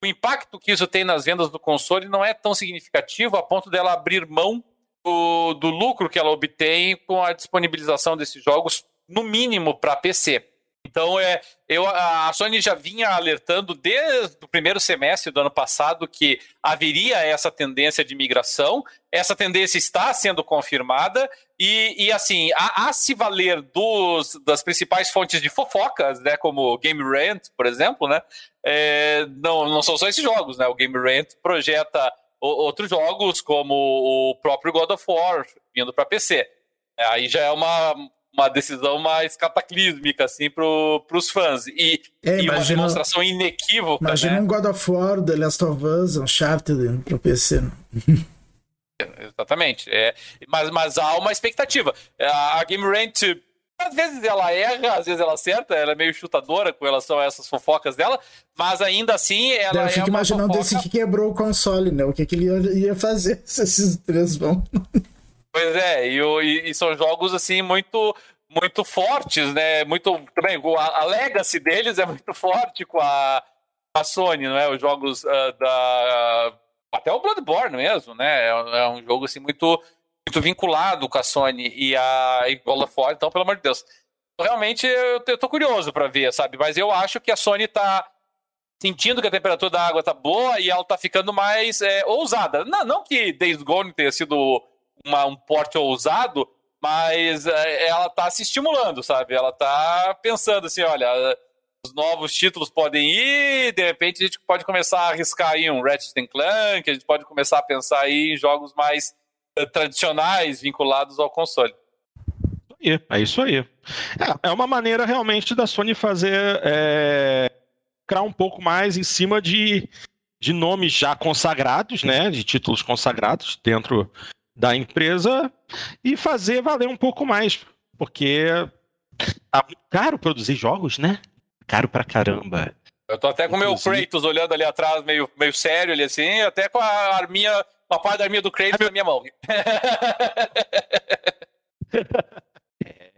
o impacto que isso tem nas vendas do console não é tão significativo a ponto dela abrir mão do, do lucro que ela obtém com a disponibilização desses jogos, no mínimo para PC. Então, é, eu, a Sony já vinha alertando desde o primeiro semestre do ano passado que haveria essa tendência de migração. Essa tendência está sendo confirmada e, e assim, a, a, se valer dos, das principais fontes de fofocas, né, como Game Rant, por exemplo, né, é, não, não são só esses jogos, né, o Game Rant projeta outros jogos como o próprio God of War vindo para PC. Aí já é uma, uma decisão mais cataclísmica assim para os fãs e, é, e uma demonstração inequívoca. Imagina né? um God of War, The Last of Us, Uncharted para PC. Né? [LAUGHS] Exatamente. É, mas, mas há uma expectativa. A Game Rant às vezes ela erra, às vezes ela acerta, ela é meio chutadora com relação a essas fofocas dela, mas ainda assim ela Eu fico é imaginando fofoca... esse que quebrou o console, né? O que, que ele ia fazer se esses três vão. [LAUGHS] Pois é, e, e, e, são jogos assim muito muito fortes, né? Muito também a, a legacy deles é muito forte com a, a Sony, não é? Os jogos uh, da até o Bloodborne mesmo, né? É, é um jogo assim muito muito vinculado com a Sony e a God of War, então, pelo amor de Deus. Realmente, eu, eu tô curioso para ver, sabe? Mas eu acho que a Sony tá sentindo que a temperatura da água tá boa e ela tá ficando mais é, ousada. Não, não que Days Gone tenha sido uma, um porte ousado, mas é, ela tá se estimulando, sabe? Ela tá pensando assim, olha, os novos títulos podem ir, de repente a gente pode começar a arriscar aí um Ratchet Clank, a gente pode começar a pensar aí em jogos mais tradicionais vinculados ao console. É isso aí. É, é uma maneira realmente da Sony fazer. É, criar um pouco mais em cima de, de nomes já consagrados, né? De títulos consagrados dentro da empresa e fazer valer um pouco mais. Porque tá muito caro produzir jogos, né? Caro pra caramba. Eu tô até com o meu Kratos olhando ali atrás, meio, meio sério ali assim, até com a arminha uma parte da arminha do Kratos na minha mão. [LAUGHS]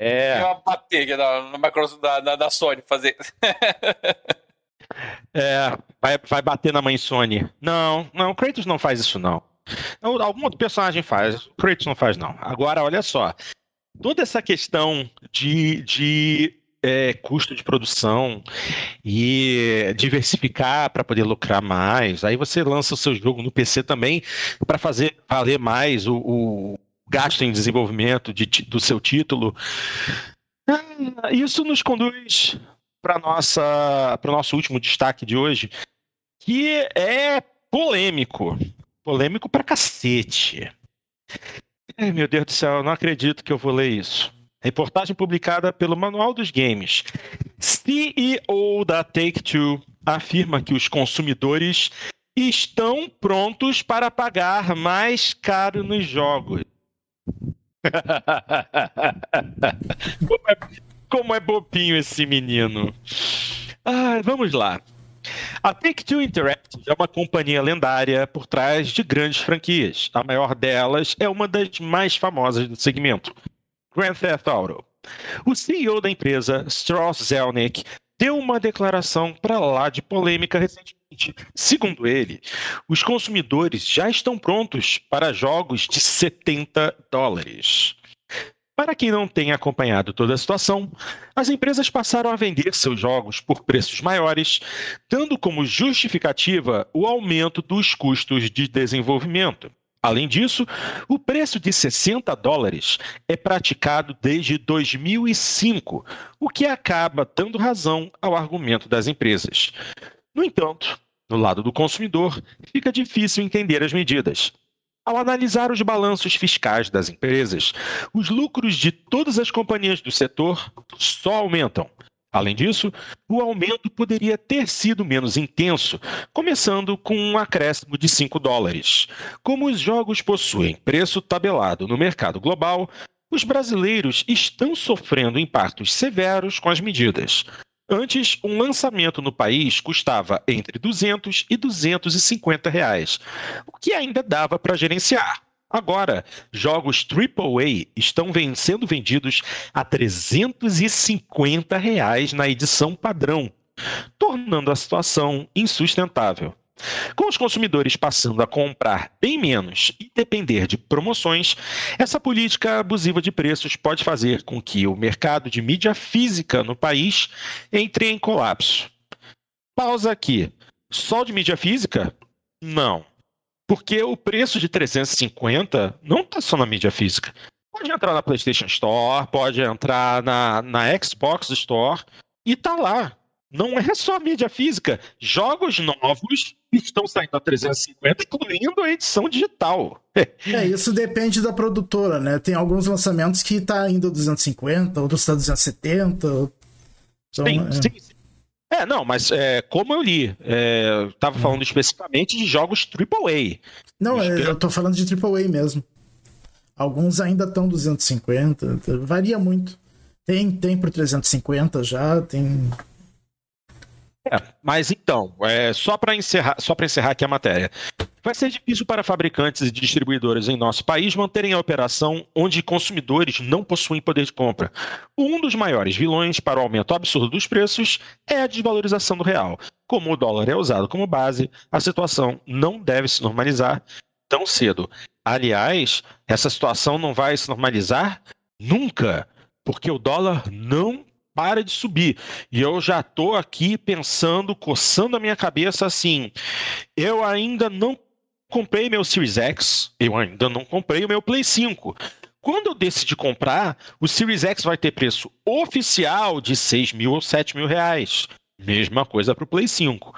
É. Eu bater aqui na, na da Sony fazer. [LAUGHS] é, vai, vai bater na mãe Sony. Não, não, o Kratos não faz isso, não. Algum outro personagem faz, o Kratos não faz, não. Agora, olha só. Toda essa questão de, de é, custo de produção e diversificar para poder lucrar mais. Aí você lança o seu jogo no PC também para fazer valer mais o, o, gasto em desenvolvimento de, do seu título. Ah, isso nos conduz para nossa para o nosso último destaque de hoje, que é polêmico, polêmico para cacete. Ai, meu Deus do céu, eu não acredito que eu vou ler isso. Reportagem publicada pelo Manual dos Games. CEO da Take-Two afirma que os consumidores estão prontos para pagar mais caro nos jogos. [LAUGHS] como, é, como é bobinho esse menino. Ah, vamos lá. A Take-Two Interactive é uma companhia lendária por trás de grandes franquias. A maior delas é uma das mais famosas do segmento, Grand Theft Auto. O CEO da empresa, Strauss Zelnick, deu uma declaração para lá de polêmica recentemente. Segundo ele, os consumidores já estão prontos para jogos de 70 dólares. Para quem não tem acompanhado toda a situação, as empresas passaram a vender seus jogos por preços maiores, dando como justificativa o aumento dos custos de desenvolvimento. Além disso, o preço de 60 dólares é praticado desde 2005, o que acaba dando razão ao argumento das empresas. No entanto, no lado do consumidor, fica difícil entender as medidas. Ao analisar os balanços fiscais das empresas, os lucros de todas as companhias do setor só aumentam. Além disso, o aumento poderia ter sido menos intenso, começando com um acréscimo de 5 dólares. Como os jogos possuem preço tabelado no mercado global, os brasileiros estão sofrendo impactos severos com as medidas. Antes, um lançamento no país custava entre 200 e 250 reais, o que ainda dava para gerenciar. Agora, jogos AAA estão sendo vendidos a 350 reais na edição padrão, tornando a situação insustentável. Com os consumidores passando a comprar bem menos e depender de promoções, essa política abusiva de preços pode fazer com que o mercado de mídia física no país entre em colapso. Pausa aqui. Só de mídia física? Não. Porque o preço de 350 não está só na mídia física. Pode entrar na PlayStation Store, pode entrar na, na Xbox Store e tá lá. Não é só mídia física. Jogos novos estão saindo a 350, incluindo a edição digital. é, isso depende da produtora, né? Tem alguns lançamentos que tá indo a 250, outros tá 270. Então, sim, é. sim, sim. É, não, mas é, como eu li, é, estava hum. falando especificamente de jogos AAA. Não, eu tô falando de AAA mesmo. Alguns ainda estão 250, varia muito. Tem, tem por 350 já, tem. É, mas então, é, só para encerrar, só para encerrar aqui a matéria. Vai ser difícil para fabricantes e distribuidores em nosso país manterem a operação onde consumidores não possuem poder de compra. Um dos maiores vilões para o aumento absurdo dos preços é a desvalorização do real. Como o dólar é usado como base, a situação não deve se normalizar tão cedo. Aliás, essa situação não vai se normalizar nunca, porque o dólar não para de subir. E eu já estou aqui pensando, coçando a minha cabeça assim. Eu ainda não comprei meu Series X, eu ainda não comprei o meu Play 5. Quando eu decidi comprar, o Series X vai ter preço oficial de 6 mil ou 7 mil reais. Mesma coisa para o Play 5.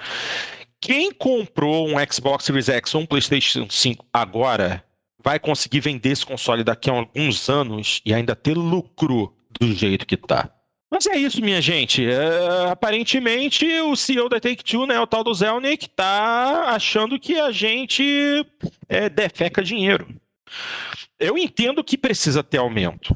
Quem comprou um Xbox Series X ou um PlayStation 5 agora vai conseguir vender esse console daqui a alguns anos e ainda ter lucro do jeito que tá. Mas é isso, minha gente. É, aparentemente, o CEO da Take-Two, né, o tal do Zelnick, tá achando que a gente é, defeca dinheiro. Eu entendo que precisa ter aumento,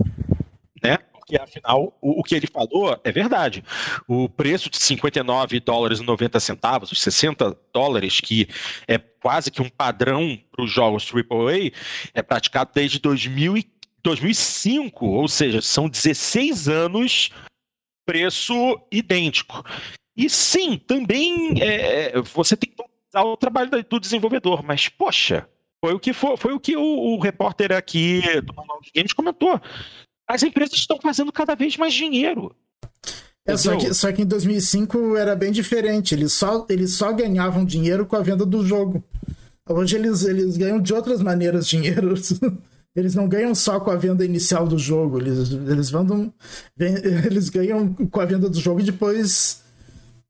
né? Porque, afinal, o, o que ele falou é verdade. O preço de 59 dólares e 90 centavos, os 60 dólares, que é quase que um padrão para os jogos AAA, é praticado desde 2000 e 2005, ou seja, são 16 anos preço idêntico. E sim, também é, é, você tem que usar o trabalho do desenvolvedor, mas poxa, foi o que foi, foi o que o, o repórter aqui do Manual de Games comentou. As empresas estão fazendo cada vez mais dinheiro. É, só, que, só que em 2005 era bem diferente. Eles só, eles só ganhavam dinheiro com a venda do jogo. Hoje eles, eles ganham de outras maneiras dinheiro. [LAUGHS] eles não ganham só com a venda inicial do jogo, eles, eles, vendam, [LAUGHS] eles ganham com a venda do jogo e depois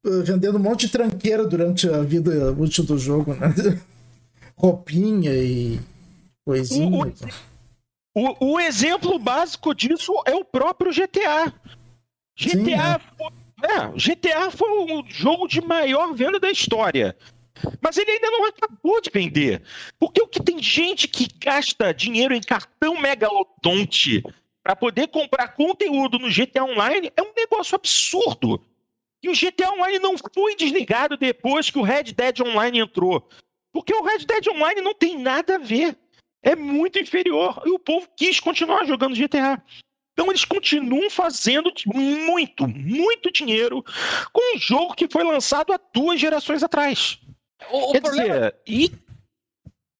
uh, vendendo um monte de tranqueira durante a vida útil do jogo, né? [LAUGHS] Roupinha e coisinha. O, o, o, exemplo básico disso é o próprio GTA. GTA, Sim, é. Foi, é, GTA foi o jogo de maior venda da história. Mas ele ainda não acabou de vender. Porque o que tem gente que gasta dinheiro em cartão megalodonte para poder comprar conteúdo no GTA Online é um negócio absurdo. E o GTA Online não foi desligado depois que o Red Dead Online entrou. Porque o Red Dead Online não tem nada a ver. É muito inferior. E o povo quis continuar jogando GTA. Então eles continuam fazendo muito, muito dinheiro com um jogo que foi lançado há duas gerações atrás. O, Quer problema... dizer, e...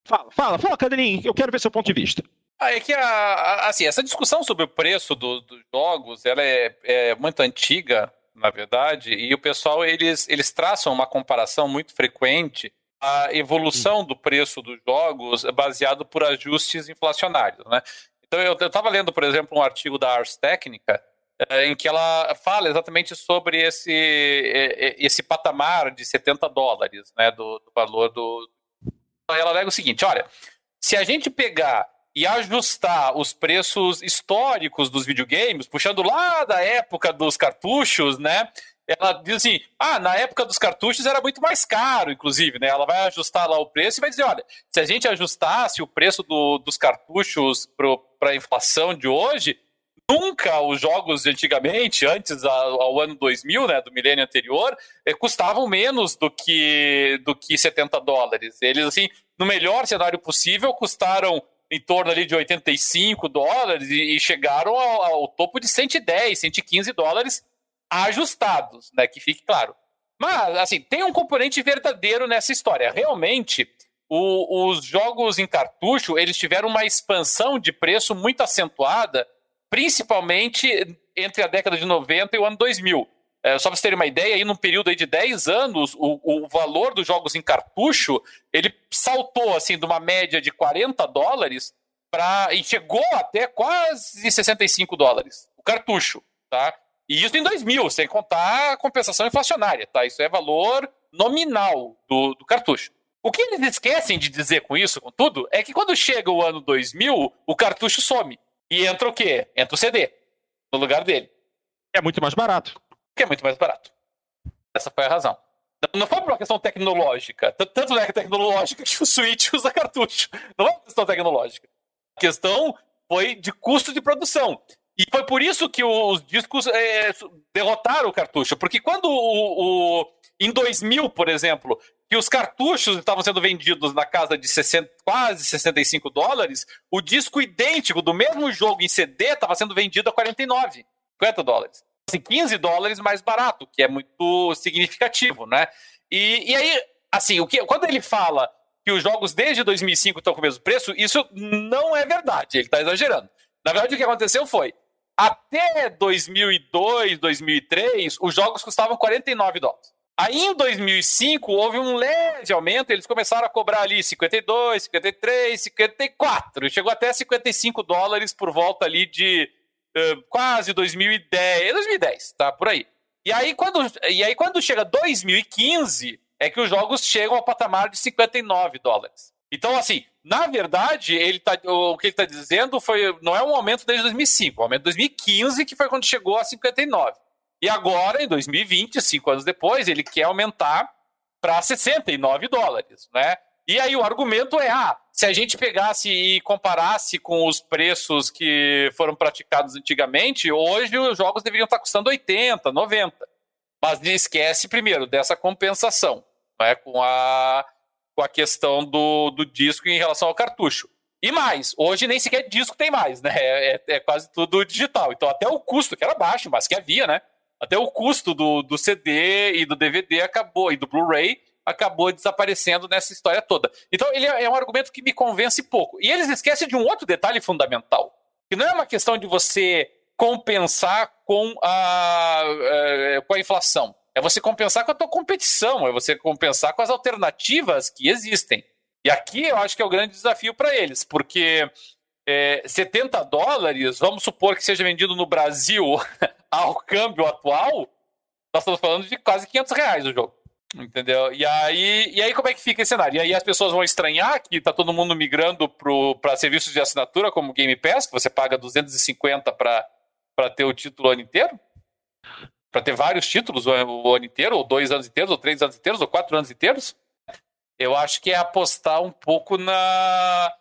Fala, fala, fala, Cadelinho, eu quero ver seu ponto de vista. Ah, é que a, a, assim, essa discussão sobre o preço do, dos jogos, ela é, é, muito antiga, na verdade, e o pessoal, eles, eles traçam uma comparação muito frequente a evolução do preço dos jogos baseado por ajustes inflacionários, né? Então, eu estava lendo, por exemplo, um artigo da Ars Technica, é, em que ela fala exatamente sobre esse, é, é, esse patamar de 70 dólares né, do, do valor do. Ela alega o seguinte: olha, se a gente pegar e ajustar os preços históricos dos videogames, puxando lá da época dos cartuchos, né? Ela diz assim: ah, na época dos cartuchos era muito mais caro, inclusive, né? Ela vai ajustar lá o preço e vai dizer: olha, se a gente ajustasse o preço do, dos cartuchos para a inflação de hoje, nunca os jogos de antigamente, antes ao, ano 2000, né, do milênio anterior, eh, custavam menos do que, do que 70 dólares. Eles, assim, no melhor cenário possível, custaram em torno ali de 85 dólares e, e chegaram ao, ao, topo de 110, 115 dólares ajustados, né, que fique claro. Mas, assim, tem um componente verdadeiro nessa história. Realmente, o, os jogos em cartucho, eles tiveram uma expansão de preço muito acentuada principalmente entre a década de 90 e o ano 2000. É, só para vocês terem uma ideia, aí num período aí de 10 anos, o, o valor dos jogos em cartucho, ele saltou assim de uma média de 40 dólares para e chegou até quase 65 dólares, o cartucho, tá? E isso em 2000, sem contar a compensação inflacionária, tá? Isso é valor nominal do, do cartucho. O que eles esquecem de dizer com isso, com tudo, é que quando chega o ano 2000, o cartucho some. E entra o quê? Entra o CD no lugar dele. É muito mais barato. Que é muito mais barato. Essa foi a razão. Não foi por uma questão tecnológica. Tanto é tecnológica que o Switch [LAUGHS] usa cartucho. Não é uma questão tecnológica. A questão foi de custo de produção. E foi por isso que os discos é, derrotaram o cartucho. Porque quando o, o, em 2000, por exemplo, que os cartuchos estavam sendo vendidos na casa de 60, quase 65 dólares, o disco idêntico do mesmo jogo em CD estava sendo vendido a 49, 50 dólares. Assim, 15 dólares mais barato, que é muito significativo, né? E, e aí, assim, o que, quando ele fala que os jogos desde 2005 estão com o mesmo preço, isso não é verdade, ele está exagerando. Na verdade, o que aconteceu foi, até 2002, 2003, os jogos custavam 49 dólares. Aí em 2005 houve um leve aumento, eles começaram a cobrar ali 52, 53, 54, chegou até 55 dólares por volta ali de uh, quase 2010, 2010, tá por aí. E aí quando e aí quando chega 2015 é que os jogos chegam ao patamar de 59 dólares. Então assim, na verdade, ele tá, o que ele está dizendo foi não é um aumento desde 2005, é um aumento de 2015 que foi quando chegou a 59. E agora, em 2020, cinco anos depois, ele quer aumentar para 69 dólares, né? E aí o argumento é, ah, se a gente pegasse e comparasse com os preços que foram praticados antigamente, hoje os jogos deveriam estar custando 80, 90. Mas esquece, primeiro, dessa compensação, né, com, a, com a questão do, do disco em relação ao cartucho. E mais, hoje nem sequer disco tem mais, né? É, é, quase tudo digital. Então até o custo, que era baixo, mas que havia, né? Até o custo do, do CD e do DVD acabou, e do Blu-ray acabou desaparecendo nessa história toda. Então, ele é, é um argumento que me convence pouco. E eles esquecem de um outro detalhe fundamental, que não é uma questão de você compensar com a, é, com a inflação. É você compensar com a tua competição, é você compensar com as alternativas que existem. E aqui eu acho que é o grande desafio para eles, porque é, 70 dólares, vamos supor que seja vendido no Brasil [LAUGHS] ao câmbio atual, nós estamos falando de quase 500 reais o jogo. Entendeu? E aí, e aí como é que fica esse cenário? E aí as pessoas vão estranhar que tá todo mundo migrando para serviços de assinatura como Game Pass, que você paga 250 para ter o título o ano inteiro? Para ter vários títulos o, o ano inteiro, ou dois anos inteiros, ou três anos inteiros, ou quatro anos inteiros? Eu acho que é apostar um pouco na,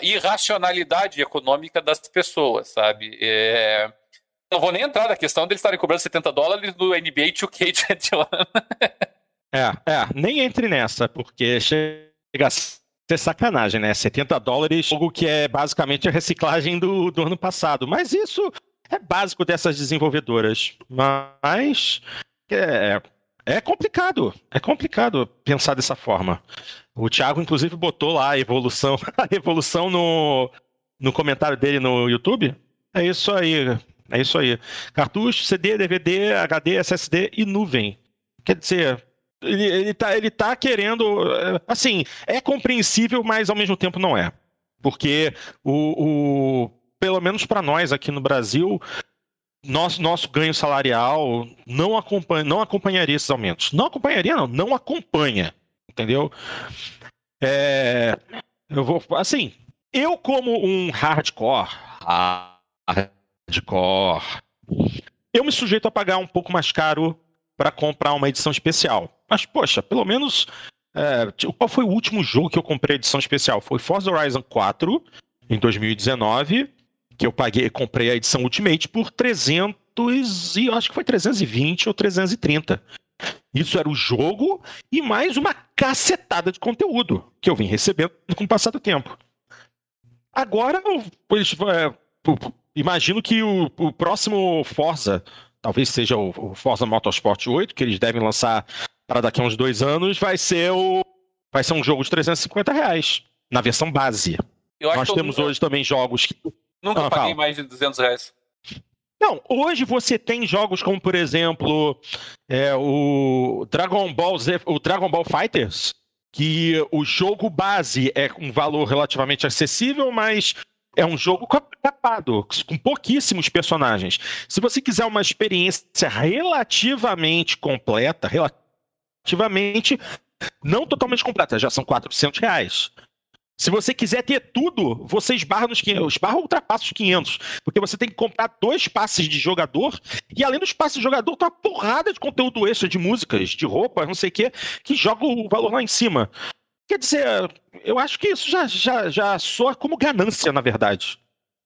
irracionalidade econômica das pessoas, sabe? É... Não vou nem entrar na questão deles estarem cobrando 70 dólares do NBA 2K21. é, é, nem entre nessa, porque chega a ser sacanagem, né? 70 dólares, algo que é basicamente a reciclagem do, do ano passado. Mas isso é básico dessas desenvolvedoras. Mas é, é complicado, é complicado pensar dessa forma. O Thiago, inclusive, botou lá a evolução, [LAUGHS] a evolução no, no comentário dele no YouTube. É isso aí, é isso aí. Cartucho, CD, DVD, HD, SSD e nuvem. Quer dizer, ele, ele, tá, ele tá querendo. Assim, é compreensível, mas ao mesmo tempo não é. Porque o, o pelo menos para nós aqui no Brasil, nosso, nosso ganho salarial não, acompanha, não acompanharia esses aumentos. Não acompanharia, não, não acompanha. Entendeu? É, eu vou. Assim, eu como um hardcore, hardcore, eu me sujeito a pagar um pouco mais caro para comprar uma edição especial. Mas, poxa, pelo menos. É, qual foi o último jogo que eu comprei edição especial? Foi Forza Horizon 4, em 2019, que eu paguei, comprei a edição Ultimate por 300 e acho que foi 320 ou 330. Isso era o jogo e mais uma cacetada de conteúdo que eu vim recebendo com o passar do tempo. Agora, pois, é, imagino que o, o, próximo Forza, talvez seja o, o, Forza Motorsport 8, que eles devem lançar para daqui a uns dois anos, vai ser o vai ser um jogo de 350 reais na versão base. Nós temos nunca, hoje também jogos que nunca ah, paguei fala. mais de 200 reais. Não, hoje você tem jogos como, por exemplo, é, o Dragon Ball Z, o Dragon Ball Fighters, que o jogo base é um valor relativamente acessível, mas é um jogo capado, com pouquíssimos personagens. Se você quiser uma experiência relativamente completa, relativamente não totalmente completa, já são 400 reais. Se você quiser ter tudo, você esbarra nos 500, esbarra ou ultrapassa os 500, porque você tem que comprar dois passes de jogador, e além dos passes de jogador, tem uma porrada de conteúdo extra, de músicas, de roupas, não sei o quê, que joga o valor lá em cima. Quer dizer, eu acho que isso já, já, já soa como ganância, na verdade.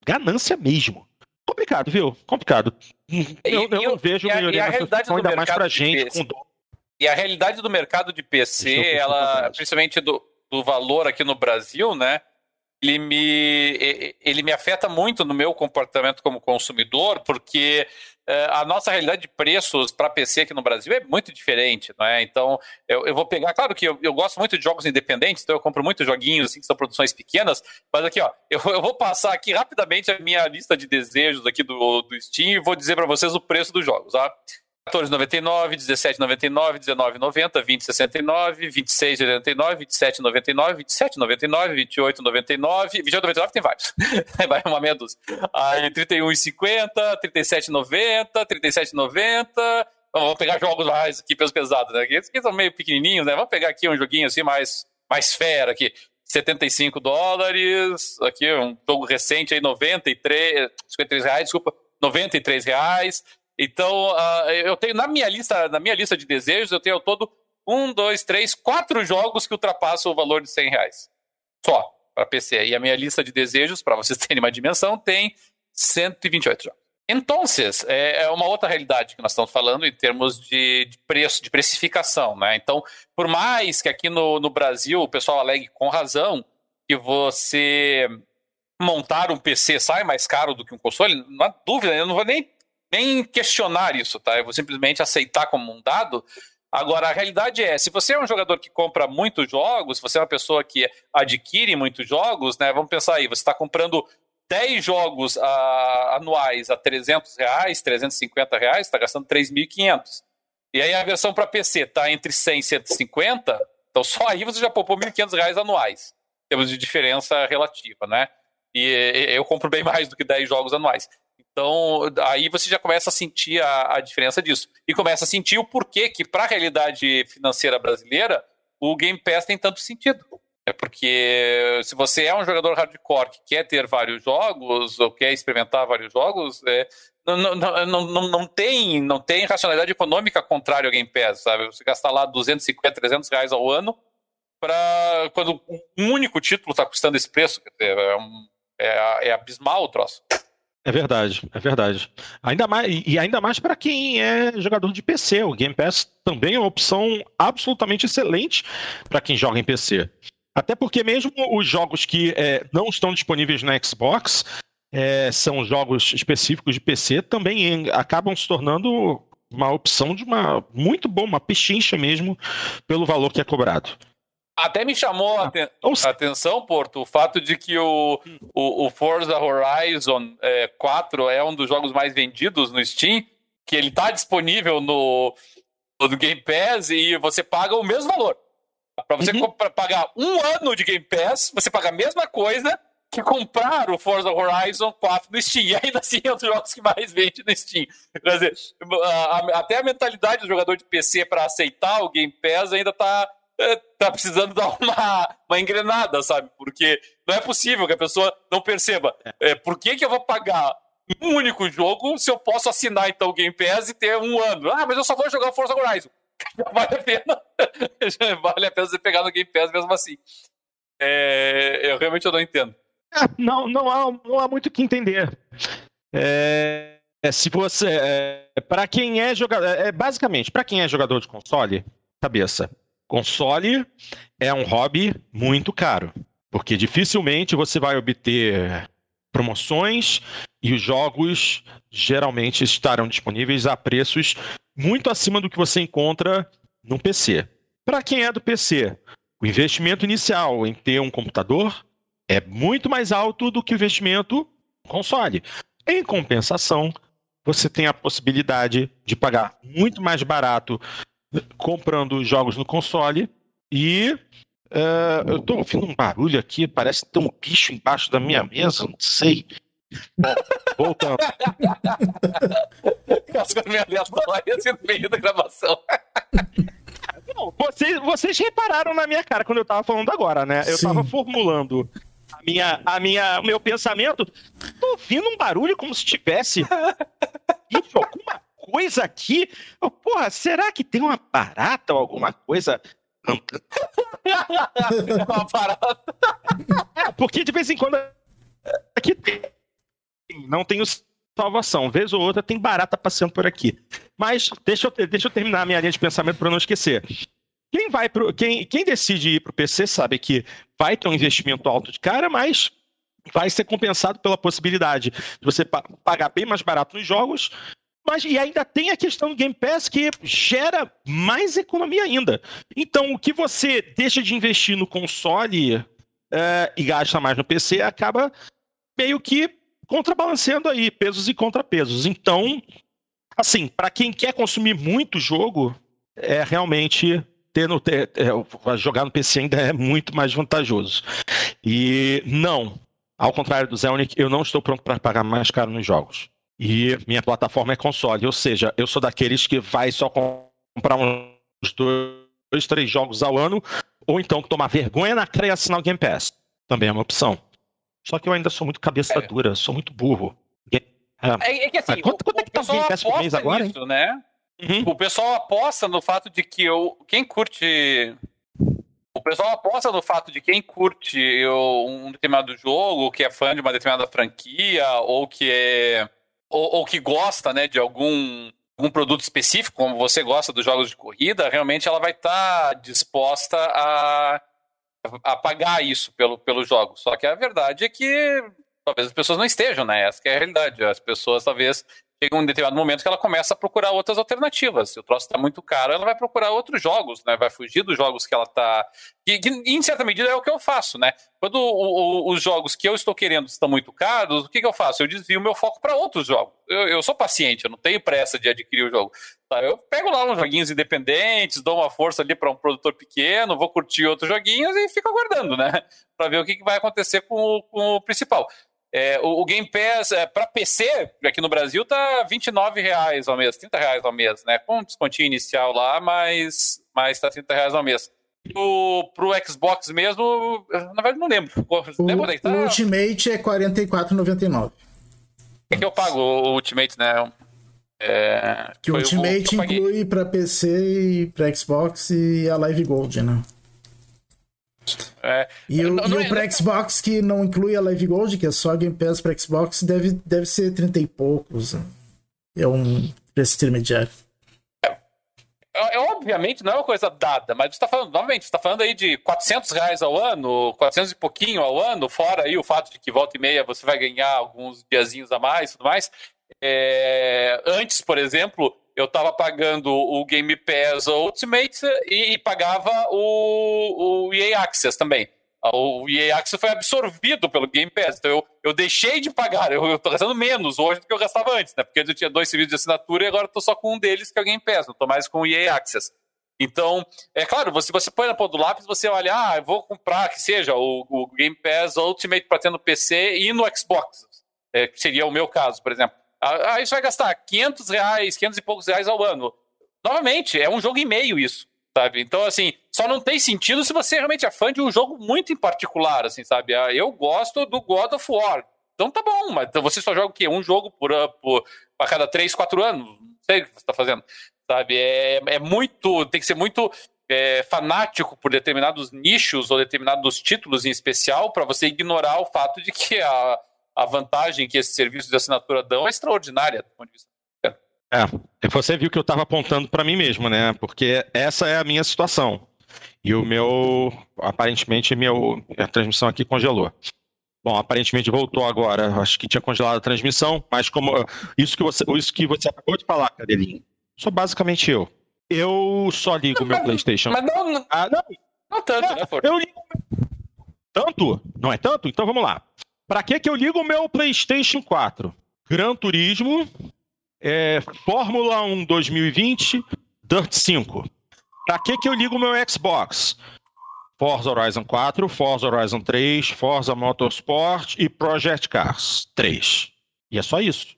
Ganância mesmo. Complicado, viu? Complicado. Eu, eu, eu não vejo a, melhoria na situação, ainda mais pra gente. Com... E a realidade do mercado de PC, ela, principalmente do, do valor aqui no Brasil, né? Ele me, ele me afeta muito no meu comportamento como consumidor, porque a nossa realidade de preços para PC aqui no Brasil é muito diferente, não é? Então, eu, eu vou pegar, claro que eu, eu, gosto muito de jogos independentes, então eu compro muitos joguinhos assim, que são produções pequenas, mas aqui, ó, eu, eu vou passar aqui rapidamente a minha lista de desejos aqui do, do Steam e vou dizer para vocês o preço dos jogos, tá? 14,99, 17,99, 19,90, 20,69, 26,89, 27,99, 27,99, 28,99, 28,99 tem vários. [LAUGHS] Vai uma meia dúzia. Aí 31,50, 37,90, 37,90. Vamos pegar jogos mais aqui pesos pesados, né? Esses aqui são meio pequenininhos, né? Vamos pegar aqui um joguinho assim mais, mais fera aqui. 75 dólares. Aqui um jogo recente aí, 93, 53 reais, desculpa, 93 reais. Então, uh, eu tenho na minha lista, na minha lista de desejos, eu tenho todo um, dois, três, quatro jogos que ultrapassam o valor de 100 reais. Só para PC. E a minha lista de desejos, para vocês [LAUGHS] terem uma dimensão, tem 128 jogos. Então, é, é uma outra realidade que nós estamos falando em termos de, de preço, de precificação. Né? Então, por mais que aqui no, no Brasil o pessoal alegue com razão que você montar um PC sai mais caro do que um console, não há dúvida, eu não vou nem nem questionar isso, tá? Eu vou simplesmente aceitar como um dado. Agora, a realidade é, se você é um jogador que compra muitos jogos, se você é uma pessoa que adquire muitos jogos, né? Vamos pensar aí, você está comprando 10 jogos uh, anuais a 300 reais, 350 reais, está gastando 3.500. E aí a versão para PC está entre 100 e 150, então só aí você já poupou 1.500 reais anuais, em termos de diferença relativa, né? E eu compro bem mais do que 10 jogos anuais. Então, aí você já começa a sentir a, a diferença disso. E começa a sentir o porquê que, para a realidade financeira brasileira, o Game Pass tem tanto sentido. É porque se você é um jogador hardcore que quer ter vários jogos ou quer experimentar vários jogos, é, não, não, não, não, não, tem, não tem racionalidade econômica contrária ao Game Pass, sabe? Você gastar lá 250, 300 reais ao ano para quando um único título está custando esse preço, é, um, é, é abismal o troço. É verdade, é verdade. Ainda mais, e ainda mais para quem é jogador de PC. O Game Pass também é uma opção absolutamente excelente para quem joga em PC. Até porque mesmo os jogos que é, não estão disponíveis na Xbox é, são jogos específicos de PC, também acabam se tornando uma opção de uma muito boa, uma pechincha mesmo, pelo valor que é cobrado. Até me chamou a, aten a atenção, Porto, o fato de que o, o, o Forza Horizon é, 4 é um dos jogos mais vendidos no Steam, que ele está disponível no, no Game Pass e você paga o mesmo valor. Para você uhum. pagar um ano de Game Pass, você paga a mesma coisa que comprar o Forza Horizon 4 no Steam. [LAUGHS] E ainda assim é um dos jogos que mais vende no Steam. Quer dizer, até a mentalidade do jogador de PC para aceitar o Game Pass ainda está tá precisando [LAUGHS] dar uma, uma engrenada, sabe? Porque não é possível que a pessoa não perceba. É, por que, que eu vou pagar um único jogo se eu posso assinar então o Game Pass e ter um ano? Ah, mas eu só vou jogar Forza Horizon. [LAUGHS] vale a pena. [LAUGHS] vale a pena você pegar no Game Pass mesmo assim. É, eu realmente eu não entendo. É, não, não há, não há muito o que entender. É, é se você, é, para quem é jogador, é, basicamente, para quem é jogador de console, cabeça, console é um hobby muito caro, porque dificilmente você vai obter promoções e os jogos geralmente estarão disponíveis a preços muito acima do que você encontra no PC. Para quem é do PC, o investimento inicial em ter um computador é muito mais alto do que o investimento console. Em compensação, você tem a possibilidade de pagar muito mais barato comprando jogos no console e uh, eu estou ouvindo um barulho aqui, parece ter um bicho embaixo da minha mesa, não sei. Bom, voltando. [LAUGHS] As coisas meio aleatórias no meio da gravação. Não, vocês, vocês repararam na minha cara quando eu tava falando agora, né? Eu Sim. tava formulando a minha, a minha, o meu pensamento. Tô ouvindo um barulho como se tivesse [LAUGHS] Ixi, alguma coisa aqui. Porra, será que tem uma barata ou alguma coisa? [LAUGHS] uma barata. É, porque de vez em quando aqui tem. Não tem salvação. Vez ou outra tem barata passeando por aqui. Mas deixa eu, deixa eu terminar a minha linha de pensamento para não esquecer. Quem vai pro, quem, quem decide ir para o PC sabe que vai ter um investimento alto de cara, mas vai ser compensado pela possibilidade de você pagar bem mais barato nos jogos. Mas e ainda tem a questão do Game Pass que gera mais economia ainda. Então, o que você deixa de investir no console é, e gasta mais no PC acaba meio que contrabalanceando aí pesos e contrapesos. Então, assim, para quem quer consumir muito jogo, é realmente ter no, ter, é, jogar no PC ainda é muito mais vantajoso. E não, ao contrário do Zelnick, eu não estou pronto para pagar mais caro nos jogos. E minha plataforma é console, ou seja, eu sou daqueles que vai só comprar uns dois, três jogos ao ano, ou então tomar vergonha na cara e assinar o Game Pass. Também é uma opção. Só que eu ainda sou muito cabeça é. dura, sou muito burro. É, é, é que assim, quanto, quanto é que tá o Game Pass por mês agora? Nisso, né? Uhum. O pessoal aposta no fato de que eu, quem curte. O pessoal aposta no fato de quem curte um determinado jogo, que é fã de uma determinada franquia, ou que é. Ou, ou que gosta né, de algum, algum produto específico, como você gosta dos jogos de corrida, realmente ela vai estar tá disposta a, a pagar isso pelo, pelo jogo. Só que a verdade é que talvez as pessoas não estejam, né? Essa é a realidade. As pessoas talvez chega um determinado momento que ela começa a procurar outras alternativas. Se o troço está muito caro, ela vai procurar outros jogos, né? Vai fugir dos jogos que ela está. Que, em certa medida é o que eu faço, né? Quando o, o, os jogos que eu estou querendo estão muito caros, o que, que eu faço? Eu desvio meu foco para outros jogos. Eu, eu, sou paciente, eu não tenho pressa de adquirir o jogo. Tá? Eu pego lá uns joguinhos independentes, dou uma força ali para um produtor pequeno, vou curtir outros joguinhos e fico aguardando, né? Para ver o que, que vai acontecer com, com o principal. É, o, o, Game Pass é, para PC aqui no Brasil tá R$ reais ao mês, 30 reais ao mês, né? Com um descontinho inicial lá, mas, mas tá 30 reais ao mês. O, pro Xbox mesmo, na verdade não lembro. O, lembra tá? o Ultimate é R$ 44,99. O que, eu pago o Ultimate, né? É, que o Ultimate que inclui para PC e para Xbox e a Live Gold, né? É, e o, não, não, e o pra Xbox que não inclui a Live Gold, que é só Game Pass para Xbox, deve, deve ser 30 e poucos. É um preço intermediário. É, é, é, obviamente não é uma coisa dada, mas você está falando, novamente, você está falando aí de 400 reais ao ano, 400 e pouquinho ao ano, fora aí o fato de que volta e meia você vai ganhar alguns diazinhos a mais e tudo mais. É, antes, por exemplo, eu estava pagando o Game Pass Ultimate e, e pagava o, o EA Access também. O EA Access foi absorvido pelo Game Pass, então eu, eu deixei de pagar, eu, estou gastando menos hoje do que eu gastava antes, né? Porque eu tinha dois serviços de assinatura e agora estou só com um deles, que é o Game Pass, não estou mais com o EA Access. Então, é claro, você, você põe na ponta do lápis, você olha, ah, eu vou comprar, que seja, o, o Game Pass Ultimate para ter no PC e no Xbox. É, seria o meu caso, por exemplo. Aí você vai gastar 500 reais, 500 e poucos reais ao ano. Novamente, é um jogo e meio isso. sabe? Então, assim, só não tem sentido se você realmente é fã de um jogo muito em particular, assim, sabe? Ah, eu gosto do God of War. Então tá bom, mas você só joga o quê? Um jogo por, ah, por a cada 3, 4 anos? Não sei o que você tá fazendo, sabe? É, é muito, tem que ser muito é, fanático por determinados nichos ou determinados títulos em especial para você ignorar o fato de que a, a vantagem que esses serviços de assinatura dão é extraordinária do ponto de vista é, você viu que eu estava apontando para mim mesmo, né? Porque essa é a minha situação. E o meu, aparentemente, meu, a transmissão aqui congelou. Bom, aparentemente voltou agora. Acho que tinha congelado a transmissão, mas como isso que você, isso que você acabou de falar, Cadelinho, sou basicamente eu. Eu só ligo o meu PlayStation. Mas não, não, ah, não, não tanto, é, né, Ford? Eu ligo. Tanto? Não é tanto? Então vamos lá. Para que que eu ligo o meu PlayStation 4? Gran Turismo, é, Fórmula 1 2020, Dirt 5. Pra que, que eu ligo o meu Xbox? Forza Horizon 4, Forza Horizon 3, Forza Motorsport e Project Cars 3. E é só isso.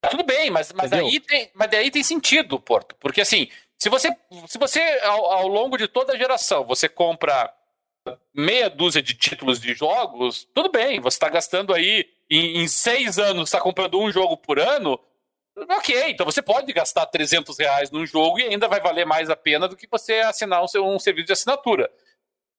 Tá tudo bem, mas, mas, aí, tem, mas daí tem sentido, Porto. Porque assim, se você, se você ao, ao longo de toda a geração, você compra meia dúzia de títulos de jogos, tudo bem, você está gastando aí em, em seis anos, está comprando um jogo por ano, Ok, então você pode gastar 300 reais num jogo e ainda vai valer mais a pena do que você assinar um, um serviço de assinatura.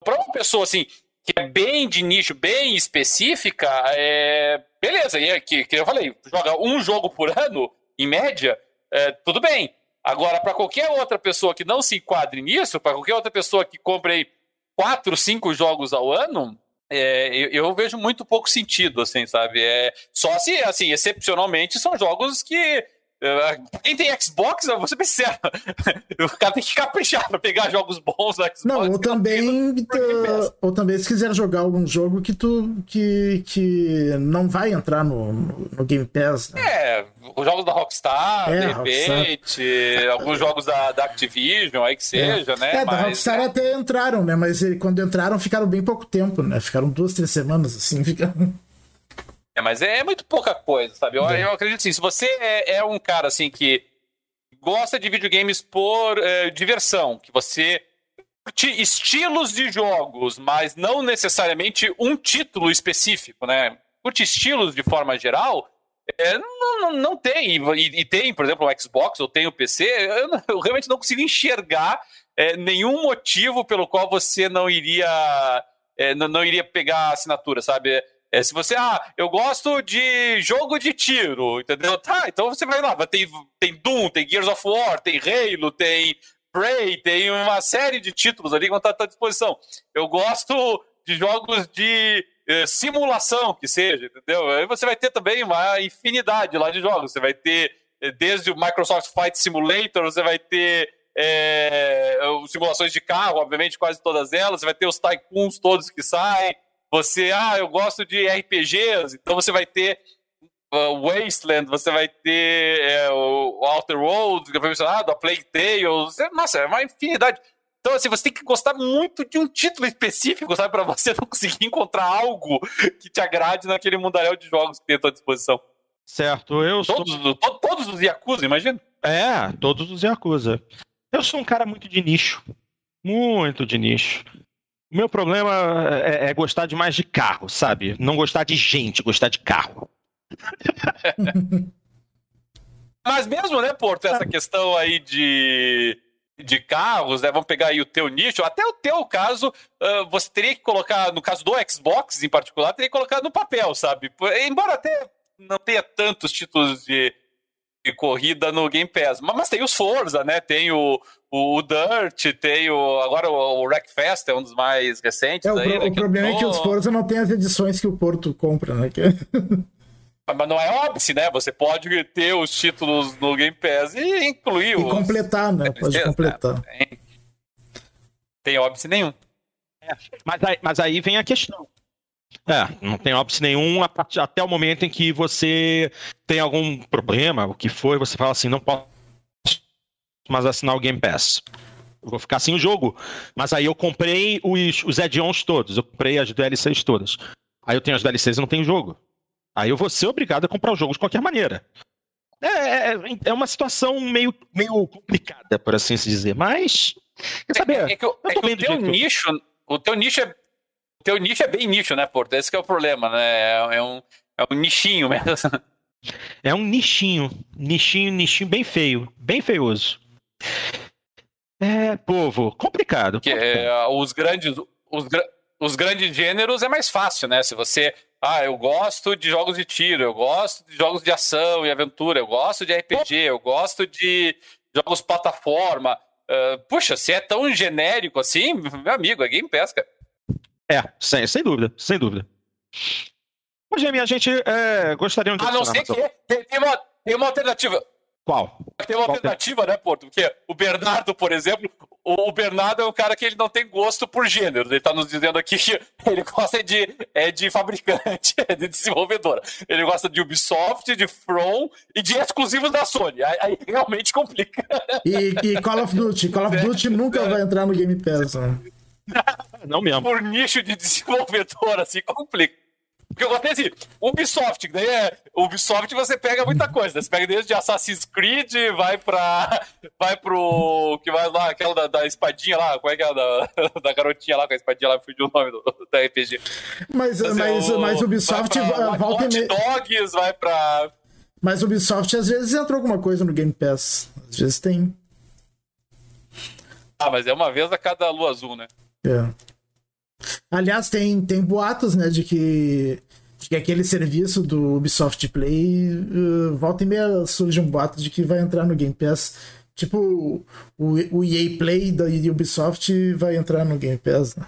Para uma pessoa assim, que é bem de nicho, bem específica, é... beleza, e é que, eu falei, joga um jogo por ano, em média, é, tudo bem. Agora, para qualquer outra pessoa que não se enquadre nisso, para qualquer outra pessoa que compre quatro, cinco jogos ao ano, é, eu, eu, vejo muito pouco sentido, assim, sabe? É, só se, assim, excepcionalmente, são jogos que. É, quem tem Xbox, bem sincero, [LAUGHS] o cara tem que caprichar pra pegar jogos bons no Xbox. Não, ou também, tu, ou também se quiser jogar algum jogo que tu que, que não vai entrar no, no Game Pass. Né? É, os jogos da Rockstar, é, de repente, Rockstar. alguns jogos da, da, Activision, aí que é. seja, é. né? É, Mas... da Rockstar até entraram, né? Mas quando entraram, ficaram bem pouco tempo, né? Ficaram duas, três semanas, assim, [LAUGHS] ficaram... É, mas é muito pouca coisa, sabe? Eu, é. eu acredito assim, se você é, é, um cara, assim, que gosta de videogames por é, diversão, que você curte estilos de jogos, mas não necessariamente um título específico, né? Curte estilos de forma geral é, não, não, não, tem, e, e, tem, por exemplo, o Xbox, ou tem o PC, eu, eu realmente não consigo enxergar é, nenhum motivo pelo qual você não iria não, não, iria pegar a assinatura, sabe? É, se você, ah, eu gosto de jogo de tiro, entendeu? Tá, então você vai lá, tem, tem Doom, tem Gears of War, tem Halo, tem Prey, tem uma série de títulos ali que vão estar à disposição. Eu gosto de jogos de é, simulação que seja, entendeu? Aí você vai ter também uma infinidade lá de jogos. Você vai ter é, desde o Microsoft Flight Simulator, você vai ter é, simulações de carro, obviamente, quase todas elas. Você vai ter os tycoons todos que saem. Você, ah, eu gosto de RPGs, então você vai ter uh, Wasteland, você vai ter é, o Outer Worlds, que foi mencionado, a Plague Tale. Nossa, é uma infinidade. Então, assim, você tem que gostar muito de um título específico, sabe? Para você [LAUGHS] não conseguir encontrar algo que te agrade naquele mundaréu de jogos que tem à tua disposição. Certo, eu todos, sou... Todos os Yakuza, imagina? É, todos os Yakuza. Eu sou um cara muito de nicho. Muito de nicho. O meu problema é, é gostar de mais de carro, sabe? Não gostar de gente, gostar de carro. [LAUGHS] Mas mesmo, né, Porto, essa questão aí de de carros, né? Vamos pegar aí o teu nicho, até o teu caso, uh, você teria que colocar, no caso do Xbox em particular, teria que colocar no papel, sabe? Embora até não tenha tantos títulos de, de corrida no Game Pass, mas, mas, tem os Forza, né? Tem o, o, o Dirt, tem o. Agora o, o Wreckfest é um dos mais recentes. É, o, aí, né, o problema é que os Forza não tem as edições que o Porto compra, né? Mas não é óbvio, né? Você pode ter os títulos no Game Pass e incluir e os... completar, né? Pode completar. Né? Tem, tem óbice nenhum. É, mas, aí, mas aí vem a questão. É, não tem óbice nenhum até o momento em que você tem algum problema, o que foi, você fala assim, não posso mais assinar o Game Pass. Eu vou ficar sem o jogo. Mas aí eu comprei os, os add-ons todos, eu comprei as DLCs todas. Aí eu tenho as DLCs e não tenho jogo. Aí eu vou ser obrigado a comprar o jogo de qualquer maneira. É, é, é uma situação meio, meio complicada, por assim se dizer, mas Quer saber? É, é que, é que o teu nicho, o teu nicho é, teu nicho é bem nicho, né, Porto? Esse é o problema, né? É, é, um, é um nichinho mesmo. É um nichinho, nichinho, nichinho bem feio, bem feioso. É, povo, complicado. Que, é, os grandes, os, os grandes gêneros é mais fácil, né? Se você ah, eu gosto de jogos de tiro, eu gosto de jogos de ação e aventura, eu gosto de RPG, eu gosto de jogos plataforma. Uh, puxa, se é tão genérico assim, meu amigo, é Game Pass, cara. É, sem, sem dúvida, sem dúvida. Ô, Jamie, a gente é, gostaria de. A não ser que tem, tem, uma, tem uma alternativa. Qual? Tem uma Qual alternativa, tem? né, Porto? Porque o Bernardo, por exemplo, o Bernardo é um cara que ele não tem gosto por gênero. Ele está nos dizendo aqui que [LAUGHS] ele gosta de, é de fabricante, [LAUGHS] é de desenvolvedora. Ele gosta de Ubisoft, de From e de exclusivos da Sony. Aí, aí realmente complica. E, e, Call of Duty. Call of [LAUGHS] Duty nunca vai entrar no Game Pass. Né? [LAUGHS] Não mesmo. Por nicho de desenvolvedor, assim, complica. Porque eu gostei assim, Ubisoft, daí é. Ubisoft você pega muita coisa, né? Você pega desde Assassin's Creed, vai pra. Vai pro. Que vai lá, aquela da, da espadinha lá, qual é que é da, [LAUGHS] da garotinha lá com a espadinha lá, fugiu o nome do, da RPG. Mas, mas, mas, o, mas Ubisoft vai pra, volta e meia. Dogs, vai pra. Mas Ubisoft às vezes entra alguma coisa no Game Pass. Às vezes tem. Ah, mas é uma vez a cada lua azul, né? É. Aliás, tem, tem boatos, né, de que, de que aquele serviço do Ubisoft Play, uh, volta e meia surge um boato de que vai entrar no Game Pass. Tipo, o, o EA Play da Ubisoft vai entrar no Game Pass, né?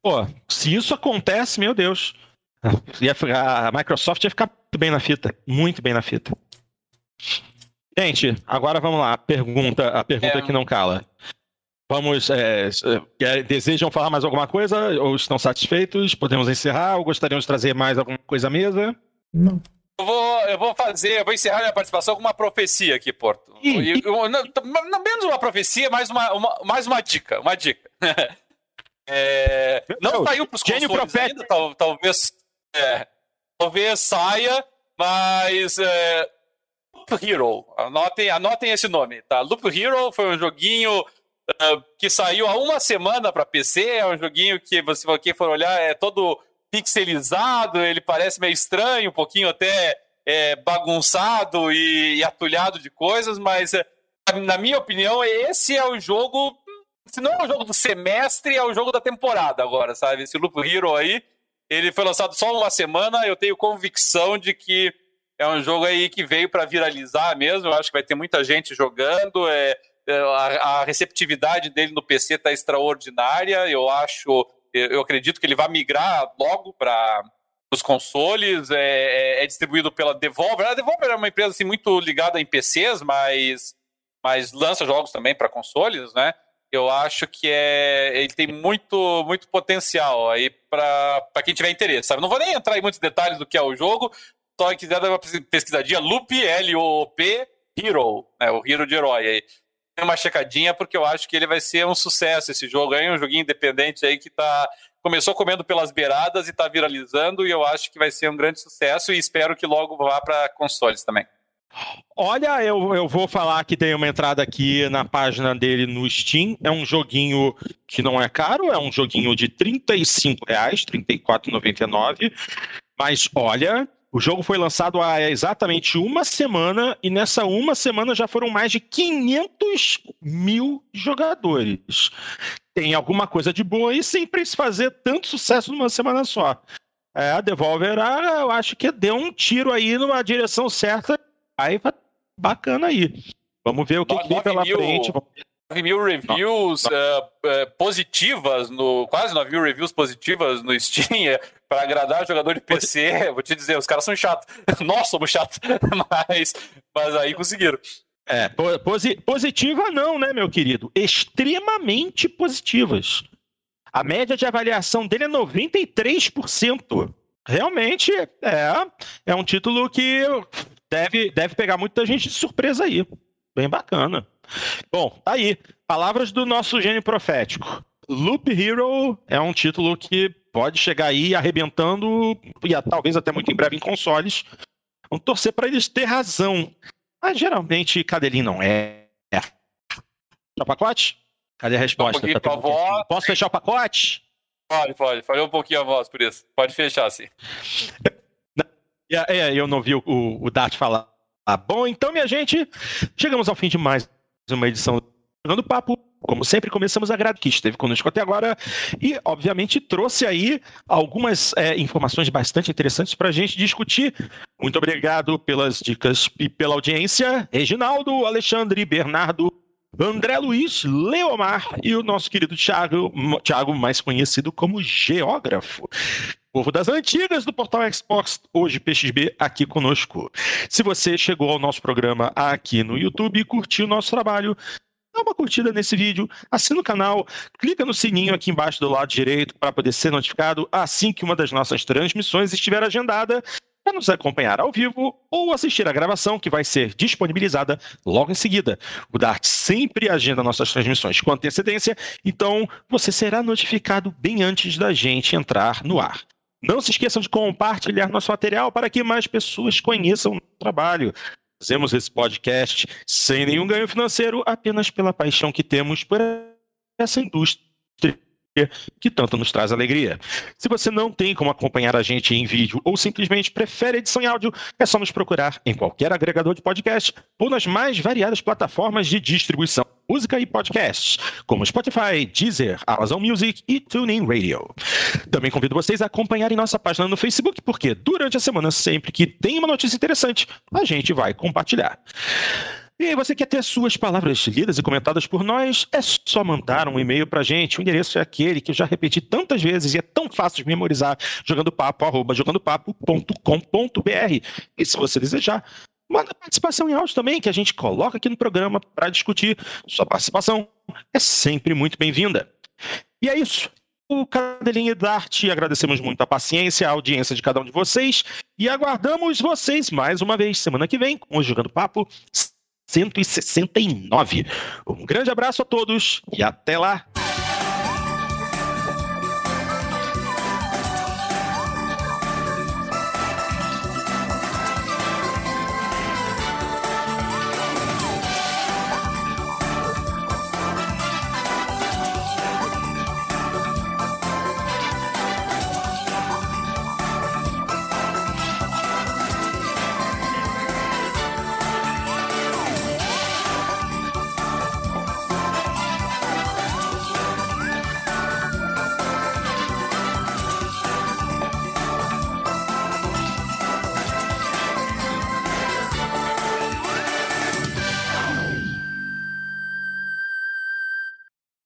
Pô, se isso acontece, meu Deus. [LAUGHS] A Microsoft ia ficar muito bem na fita. Muito bem na fita. Gente, agora vamos lá. Pergunta, a pergunta é... que não cala. Vamos. É, é, desejam falar mais alguma coisa? Ou estão satisfeitos? Podemos encerrar? Ou gostariam de trazer mais alguma coisa à mesa? Não. Eu vou, eu vou fazer, eu vou encerrar minha participação com uma profecia aqui, Porto. E, eu, não, não, menos uma profecia, mais uma, uma, mais uma dica. Uma dica. [LAUGHS] é, não saiu para os consoles ainda, tal, talvez. É, talvez saia, mas. É, Loop Hero. Anotem, anotem esse nome, tá? Loop Hero foi um joguinho uh, que saiu há uma semana para PC. É um joguinho que, você for olhar, é todo pixelizado, ele parece meio estranho, um pouquinho até é, bagunçado e, e, atulhado de coisas, mas é, na minha opinião, esse é o jogo. Se não é o jogo do semestre, é o jogo da temporada agora, sabe? Esse Loop Hero aí, ele foi lançado só uma semana. Eu tenho convicção de que é um jogo aí que veio para viralizar mesmo. Eu acho que vai ter muita gente jogando. É, a, a receptividade dele no PC está extraordinária. Eu acho, eu acredito que ele vai migrar logo para os consoles. É, é, é, distribuído pela Devolver. A Devolver é uma empresa assim, muito ligada em PCs, mas, mas lança jogos também para consoles, né? Eu acho que é, ele tem muito, muito potencial aí para quem tiver interesse. Sabe? Não vou nem entrar em muitos detalhes do que é o jogo. Só quem quiser dar uma pesquisadinha, Loop, L-O-O-P, Hero, né? o Hero de herói aí uma checadinha, porque eu acho que ele vai ser um sucesso esse jogo aí, um joguinho independente aí que tá. Começou comendo pelas beiradas e tá viralizando, e eu acho que vai ser um grande sucesso e espero que logo vá para consoles também. Olha, eu, eu vou falar que tem uma entrada aqui na página dele no Steam. É um joguinho que não é caro, é um joguinho de 35 reais, R$ 34,99. Mas olha, o jogo foi lançado há exatamente uma semana e nessa uma semana já foram mais de 500 mil jogadores. Tem alguma coisa de boa aí sempre se fazer tanto sucesso numa semana só. É, a Devolver, ah, eu acho que deu um tiro aí numa direção certa. Aí bacana aí. Vamos ver o que, que vem pela mil... frente. 9 mil reviews uh, uh, positivas, no quase 9 mil reviews positivas no Steam é, para agradar jogador de PC. Vou te dizer, os caras são chatos. [LAUGHS] Nós somos chatos, [LAUGHS] mas, mas aí conseguiram. É, posi positiva não, né, meu querido? Extremamente positivas. A média de avaliação dele é 93%. Realmente é, é um título que deve, deve pegar muita gente de surpresa aí. Bem bacana. Bom, tá aí. Palavras do nosso gênio profético. Loop Hero é um título que pode chegar aí arrebentando, e talvez até muito em breve em consoles. Vamos torcer para eles ter razão. Mas geralmente Cadelin não é. o pacote? Cadê a resposta? Um tá voz... Posso fechar o pacote? Pode, pode. Falei um pouquinho a voz por isso. Pode fechar, sim. É, é, eu não vi o, o Dart falar. Ah, bom, então, minha gente, chegamos ao fim de mais uma edição do Papo. Como sempre, começamos a grade que esteve conosco até agora e, obviamente, trouxe aí algumas é, informações bastante interessantes para a gente discutir. Muito obrigado pelas dicas e pela audiência. Reginaldo, Alexandre, Bernardo, André Luiz, Leomar e o nosso querido Thiago, Thiago mais conhecido como Geógrafo. Povo das antigas do portal Xbox, hoje PXB aqui conosco. Se você chegou ao nosso programa aqui no YouTube e curtiu o nosso trabalho, dá uma curtida nesse vídeo, assina o canal, clica no sininho aqui embaixo do lado direito para poder ser notificado assim que uma das nossas transmissões estiver agendada para nos acompanhar ao vivo ou assistir a gravação que vai ser disponibilizada logo em seguida. O Dart sempre agenda nossas transmissões com antecedência, então você será notificado bem antes da gente entrar no ar. Não se esqueçam de compartilhar nosso material para que mais pessoas conheçam o trabalho. Fazemos esse podcast sem nenhum ganho financeiro, apenas pela paixão que temos por essa indústria que tanto nos traz alegria. Se você não tem como acompanhar a gente em vídeo ou simplesmente prefere edição em áudio, é só nos procurar em qualquer agregador de podcast ou nas mais variadas plataformas de distribuição música e podcasts, como Spotify, Deezer, Amazon Music e TuneIn Radio. Também convido vocês a acompanharem nossa página no Facebook, porque durante a semana, sempre que tem uma notícia interessante, a gente vai compartilhar. E você quer ter suas palavras lidas e comentadas por nós? É só mandar um e-mail pra gente. O endereço é aquele que eu já repeti tantas vezes e é tão fácil de memorizar, jogando papo, arroba, jogandopapo.com.br. E se você desejar, manda participação em áudio também, que a gente coloca aqui no programa para discutir. Sua participação é sempre muito bem-vinda. E é isso. O Cadelinha da Arte, agradecemos muito a paciência, a audiência de cada um de vocês e aguardamos vocês mais uma vez semana que vem com o Jogando Papo 169. Um grande abraço a todos e até lá!